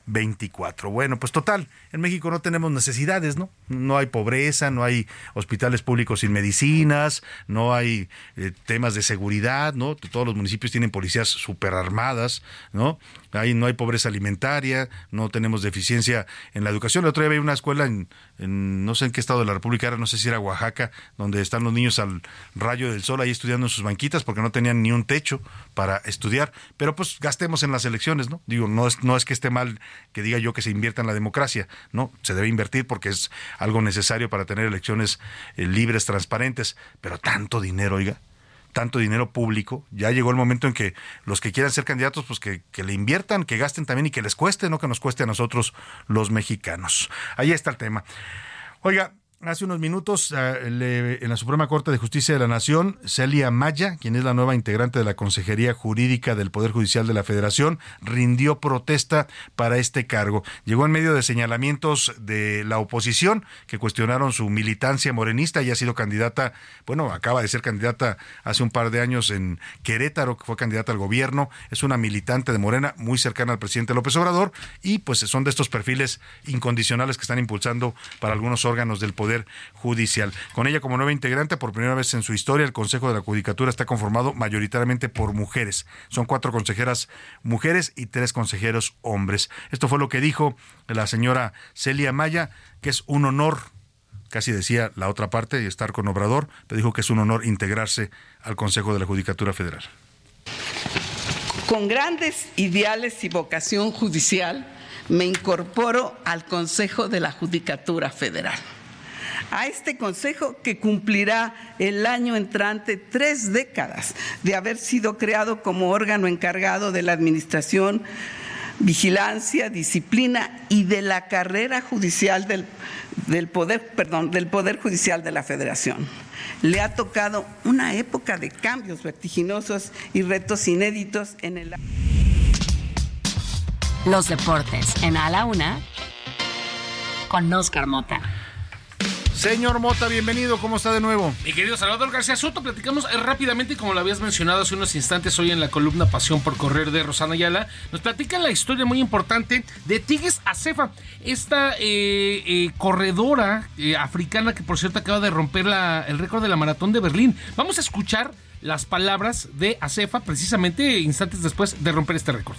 2024. Bueno, pues total, en México no tenemos necesidades, ¿no? No hay pobreza, no hay hospitales públicos sin medicinas, no hay eh, temas de seguridad, ¿no? Todos los municipios tienen policías superarmadas, ¿no? Ahí no hay pobreza alimentaria, no tenemos deficiencia en la educación. El otro día había una escuela en, en no sé en qué estado de la República era, no sé si era Oaxaca, donde están los niños al rayo del sol ahí estudiando en sus banquitas porque no tenían ni un techo para estudiar. Pero pues gastemos en las elecciones, ¿no? Digo, no es, no es que esté mal que diga yo que se invierta en la democracia, ¿no? Se debe invertir porque es algo necesario para tener elecciones eh, libres, transparentes, pero tanto dinero, oiga tanto dinero público, ya llegó el momento en que los que quieran ser candidatos, pues que, que le inviertan, que gasten también y que les cueste, no que nos cueste a nosotros los mexicanos. Ahí está el tema. Oiga, hace unos minutos eh, en la Suprema Corte de Justicia de la Nación, Celia Maya, quien es la nueva integrante de la Consejería Jurídica del Poder Judicial de la Federación, rindió protesta para este cargo. Llegó en medio de señalamientos de la oposición que cuestionaron su militancia morenista y ha sido candidata, bueno, acaba de ser candidata hace un par de años en Querétaro, que fue candidata al gobierno, es una militante de Morena muy cercana al presidente López Obrador y pues son de estos perfiles incondicionales que están impulsando para algunos órganos del Poder Judicial. Con ella como nueva integrante, por primera vez en su historia, el Consejo de la Judicatura está conformado mayoritariamente por mujeres. Son cuatro consejeras mujeres y tres consejeros hombres. Esto fue lo que dijo la señora Celia Maya, que es un honor casi decía la otra parte y estar con Obrador, pero dijo que es un honor integrarse al Consejo de la Judicatura Federal. Con grandes ideales y vocación judicial, me incorporo al Consejo de la Judicatura Federal. A este Consejo que cumplirá el año entrante tres décadas de haber sido creado como órgano encargado de la administración, vigilancia, disciplina y de la carrera judicial del, del poder, perdón, del Poder Judicial de la Federación. Le ha tocado una época de cambios vertiginosos y retos inéditos en el Los deportes en A la Una con Oscar Mota. Señor Mota, bienvenido, ¿cómo está de nuevo? Mi querido Salvador García Soto, platicamos eh, rápidamente, como lo habías mencionado hace unos instantes hoy en la columna Pasión por Correr de Rosana Ayala, nos platican la historia muy importante de Tigres Acefa, esta eh, eh, corredora eh, africana que por cierto acaba de romper el récord de la maratón de Berlín. Vamos a escuchar las palabras de Acefa precisamente instantes después de romper este récord.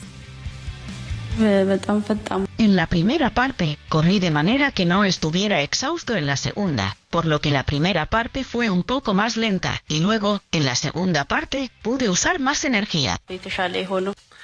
En la primera parte, corrí de manera que no estuviera exhausto en la segunda, por lo que la primera parte fue un poco más lenta, y luego, en la segunda parte, pude usar más energía.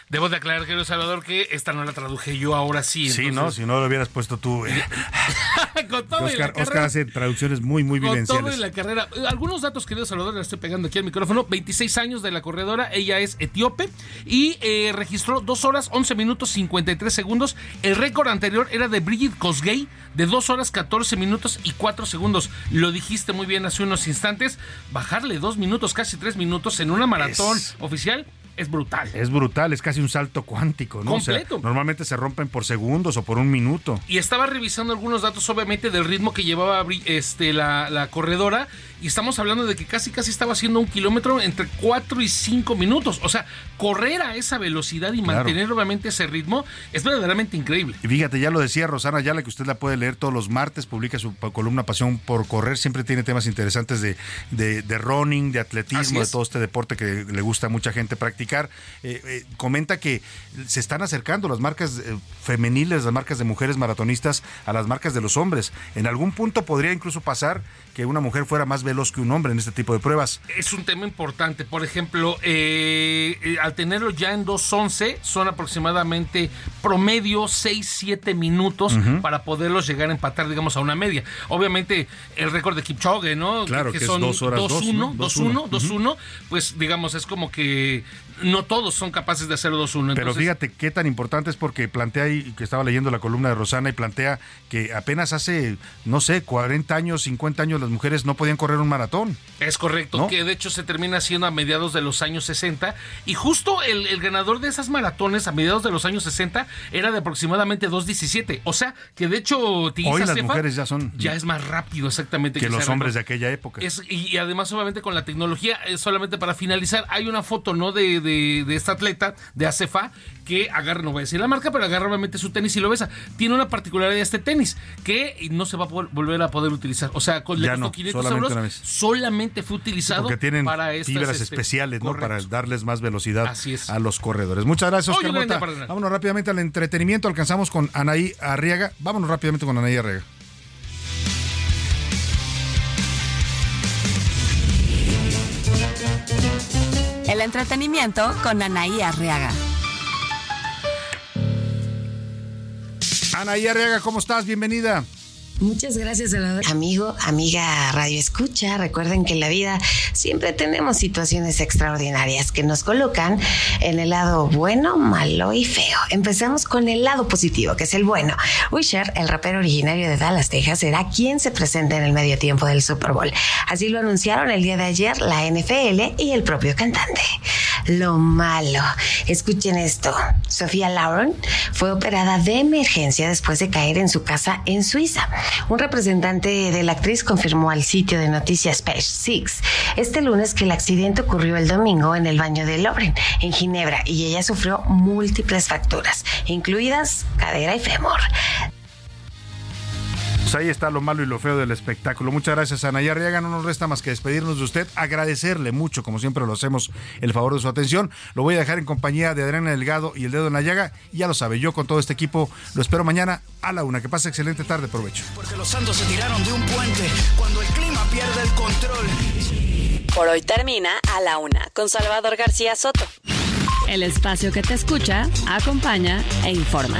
Debo de aclarar, querido Salvador, que esta no la traduje yo ahora sí. Sí, entonces- ¿no? Si no lo hubieras puesto tú. eh. Con todo y la Oscar, carrera- Oscar hace traducciones muy, muy Con todo en la carrera. Algunos datos, querido Salvador, le estoy pegando aquí al micrófono. 26 años de la corredora, ella es etíope y eh, registró 2 horas 11 minutos 53 segundos. El récord anterior era de Brigitte Kosgei, de 2 horas 14 minutos y 4 segundos. Lo dijiste muy bien hace unos instantes. Bajarle 2 minutos, casi 3 minutos en una maratón Es- oficial es brutal. Es brutal, es casi un salto cuántico, ¿no? O sea, Completo. normalmente se rompen por segundos o por un minuto. Y estaba revisando algunos datos, obviamente, del ritmo que llevaba este, la, la corredora. Y estamos hablando de que casi, casi estaba haciendo un kilómetro entre 4 y 5 minutos. O sea, correr a esa velocidad y Claro. mantener, obviamente, ese ritmo es verdaderamente increíble. Y fíjate, ya lo decía Rosana Ayala, que usted la puede leer todos los martes, publica su columna Pasión por Correr, siempre tiene temas interesantes de, de, de running, de atletismo, de todo este deporte que le gusta a mucha gente practicar. Eh, eh, comenta que se están acercando las marcas eh, femeniles, las marcas de mujeres maratonistas a las marcas de los hombres. En algún punto podría incluso pasar que una mujer fuera más veloz que un hombre en este tipo de pruebas. Es un tema importante. Por ejemplo, eh, eh, al tenerlo ya en 2.11, son aproximadamente promedio 6-7 minutos Ujú. para poderlos llegar a empatar, digamos, a una media. Obviamente, el récord de Kipchoge, ¿no? Claro, que dos, 2-1, ¿no? 2-1, 2-1. 2-1, pues digamos, es como que no todos son capaces de hacerlo 2-1. Pero fíjate qué tan importante es porque plantea ahí, que estaba leyendo la columna de Rosana y plantea que apenas hace, no sé, 40 años, 50 años las mujeres no podían correr un maratón. Es correcto, ¿No? que de hecho se termina haciendo a mediados de los años 60 y justo el, el ganador de esas maratones a mediados de los años 60 era de aproximadamente 2.17, o sea que de hecho Hoy las mujeres ya son ya es más rápido exactamente que los hombres de aquella época. Es- y, y además obviamente con la tecnología, eh, solamente para finalizar, hay una foto no de, de- de esta atleta de ACEFA que agarra, no voy a decir la marca, pero agarra obviamente su tenis y lo besa. Tiene una particularidad este tenis que no se va a poder- volver a poder utilizar. O sea, con no, 500 solamente euros, solamente fue utilizado porque tienen para estas, fibras este, especiales, ¿no? correcto. Para darles más velocidad Así es. a los corredores. Muchas gracias, Oscar Mota. Vámonos rápidamente al entretenimiento. Alcanzamos con Anaí Arriaga. Vámonos rápidamente con Anaí Arriaga. El entretenimiento con Anaí Arriaga. Anaí Arriaga, ¿cómo estás? Bienvenida. Muchas gracias, Salvador. Amigo, amiga Radio Escucha, recuerden que en la vida siempre tenemos situaciones extraordinarias que nos colocan en el lado bueno, malo y feo. Empezamos con el lado positivo, que es el bueno. Usher, el rapero originario de Dallas, Texas, será quien se presente en el medio tiempo del Super Bowl. Así lo anunciaron el día de ayer la NFL y el propio cantante. Lo malo. Escuchen esto. Sofía Lauren fue operada de emergencia después de caer en su casa en Suiza. Un representante de la actriz confirmó al sitio de noticias Page Six este lunes que el accidente ocurrió el domingo en el baño de Lauren, en Ginebra, y ella sufrió múltiples fracturas, incluidas cadera y fémur. Pues ahí está lo malo y lo feo del espectáculo. Muchas gracias, Anaí Arriaga. No nos resta más que despedirnos de usted, agradecerle mucho, como siempre lo hacemos, el favor de su atención. Lo voy a dejar en compañía de Adriana Delgado y el dedo en la llaga. Y ya lo sabe, yo con todo este equipo lo espero mañana a la una. Que pase excelente tarde, provecho. Porque los santos se tiraron de un puente cuando el clima pierde el control. Por hoy termina a la una con Salvador García Soto. El espacio que te escucha, acompaña e informa.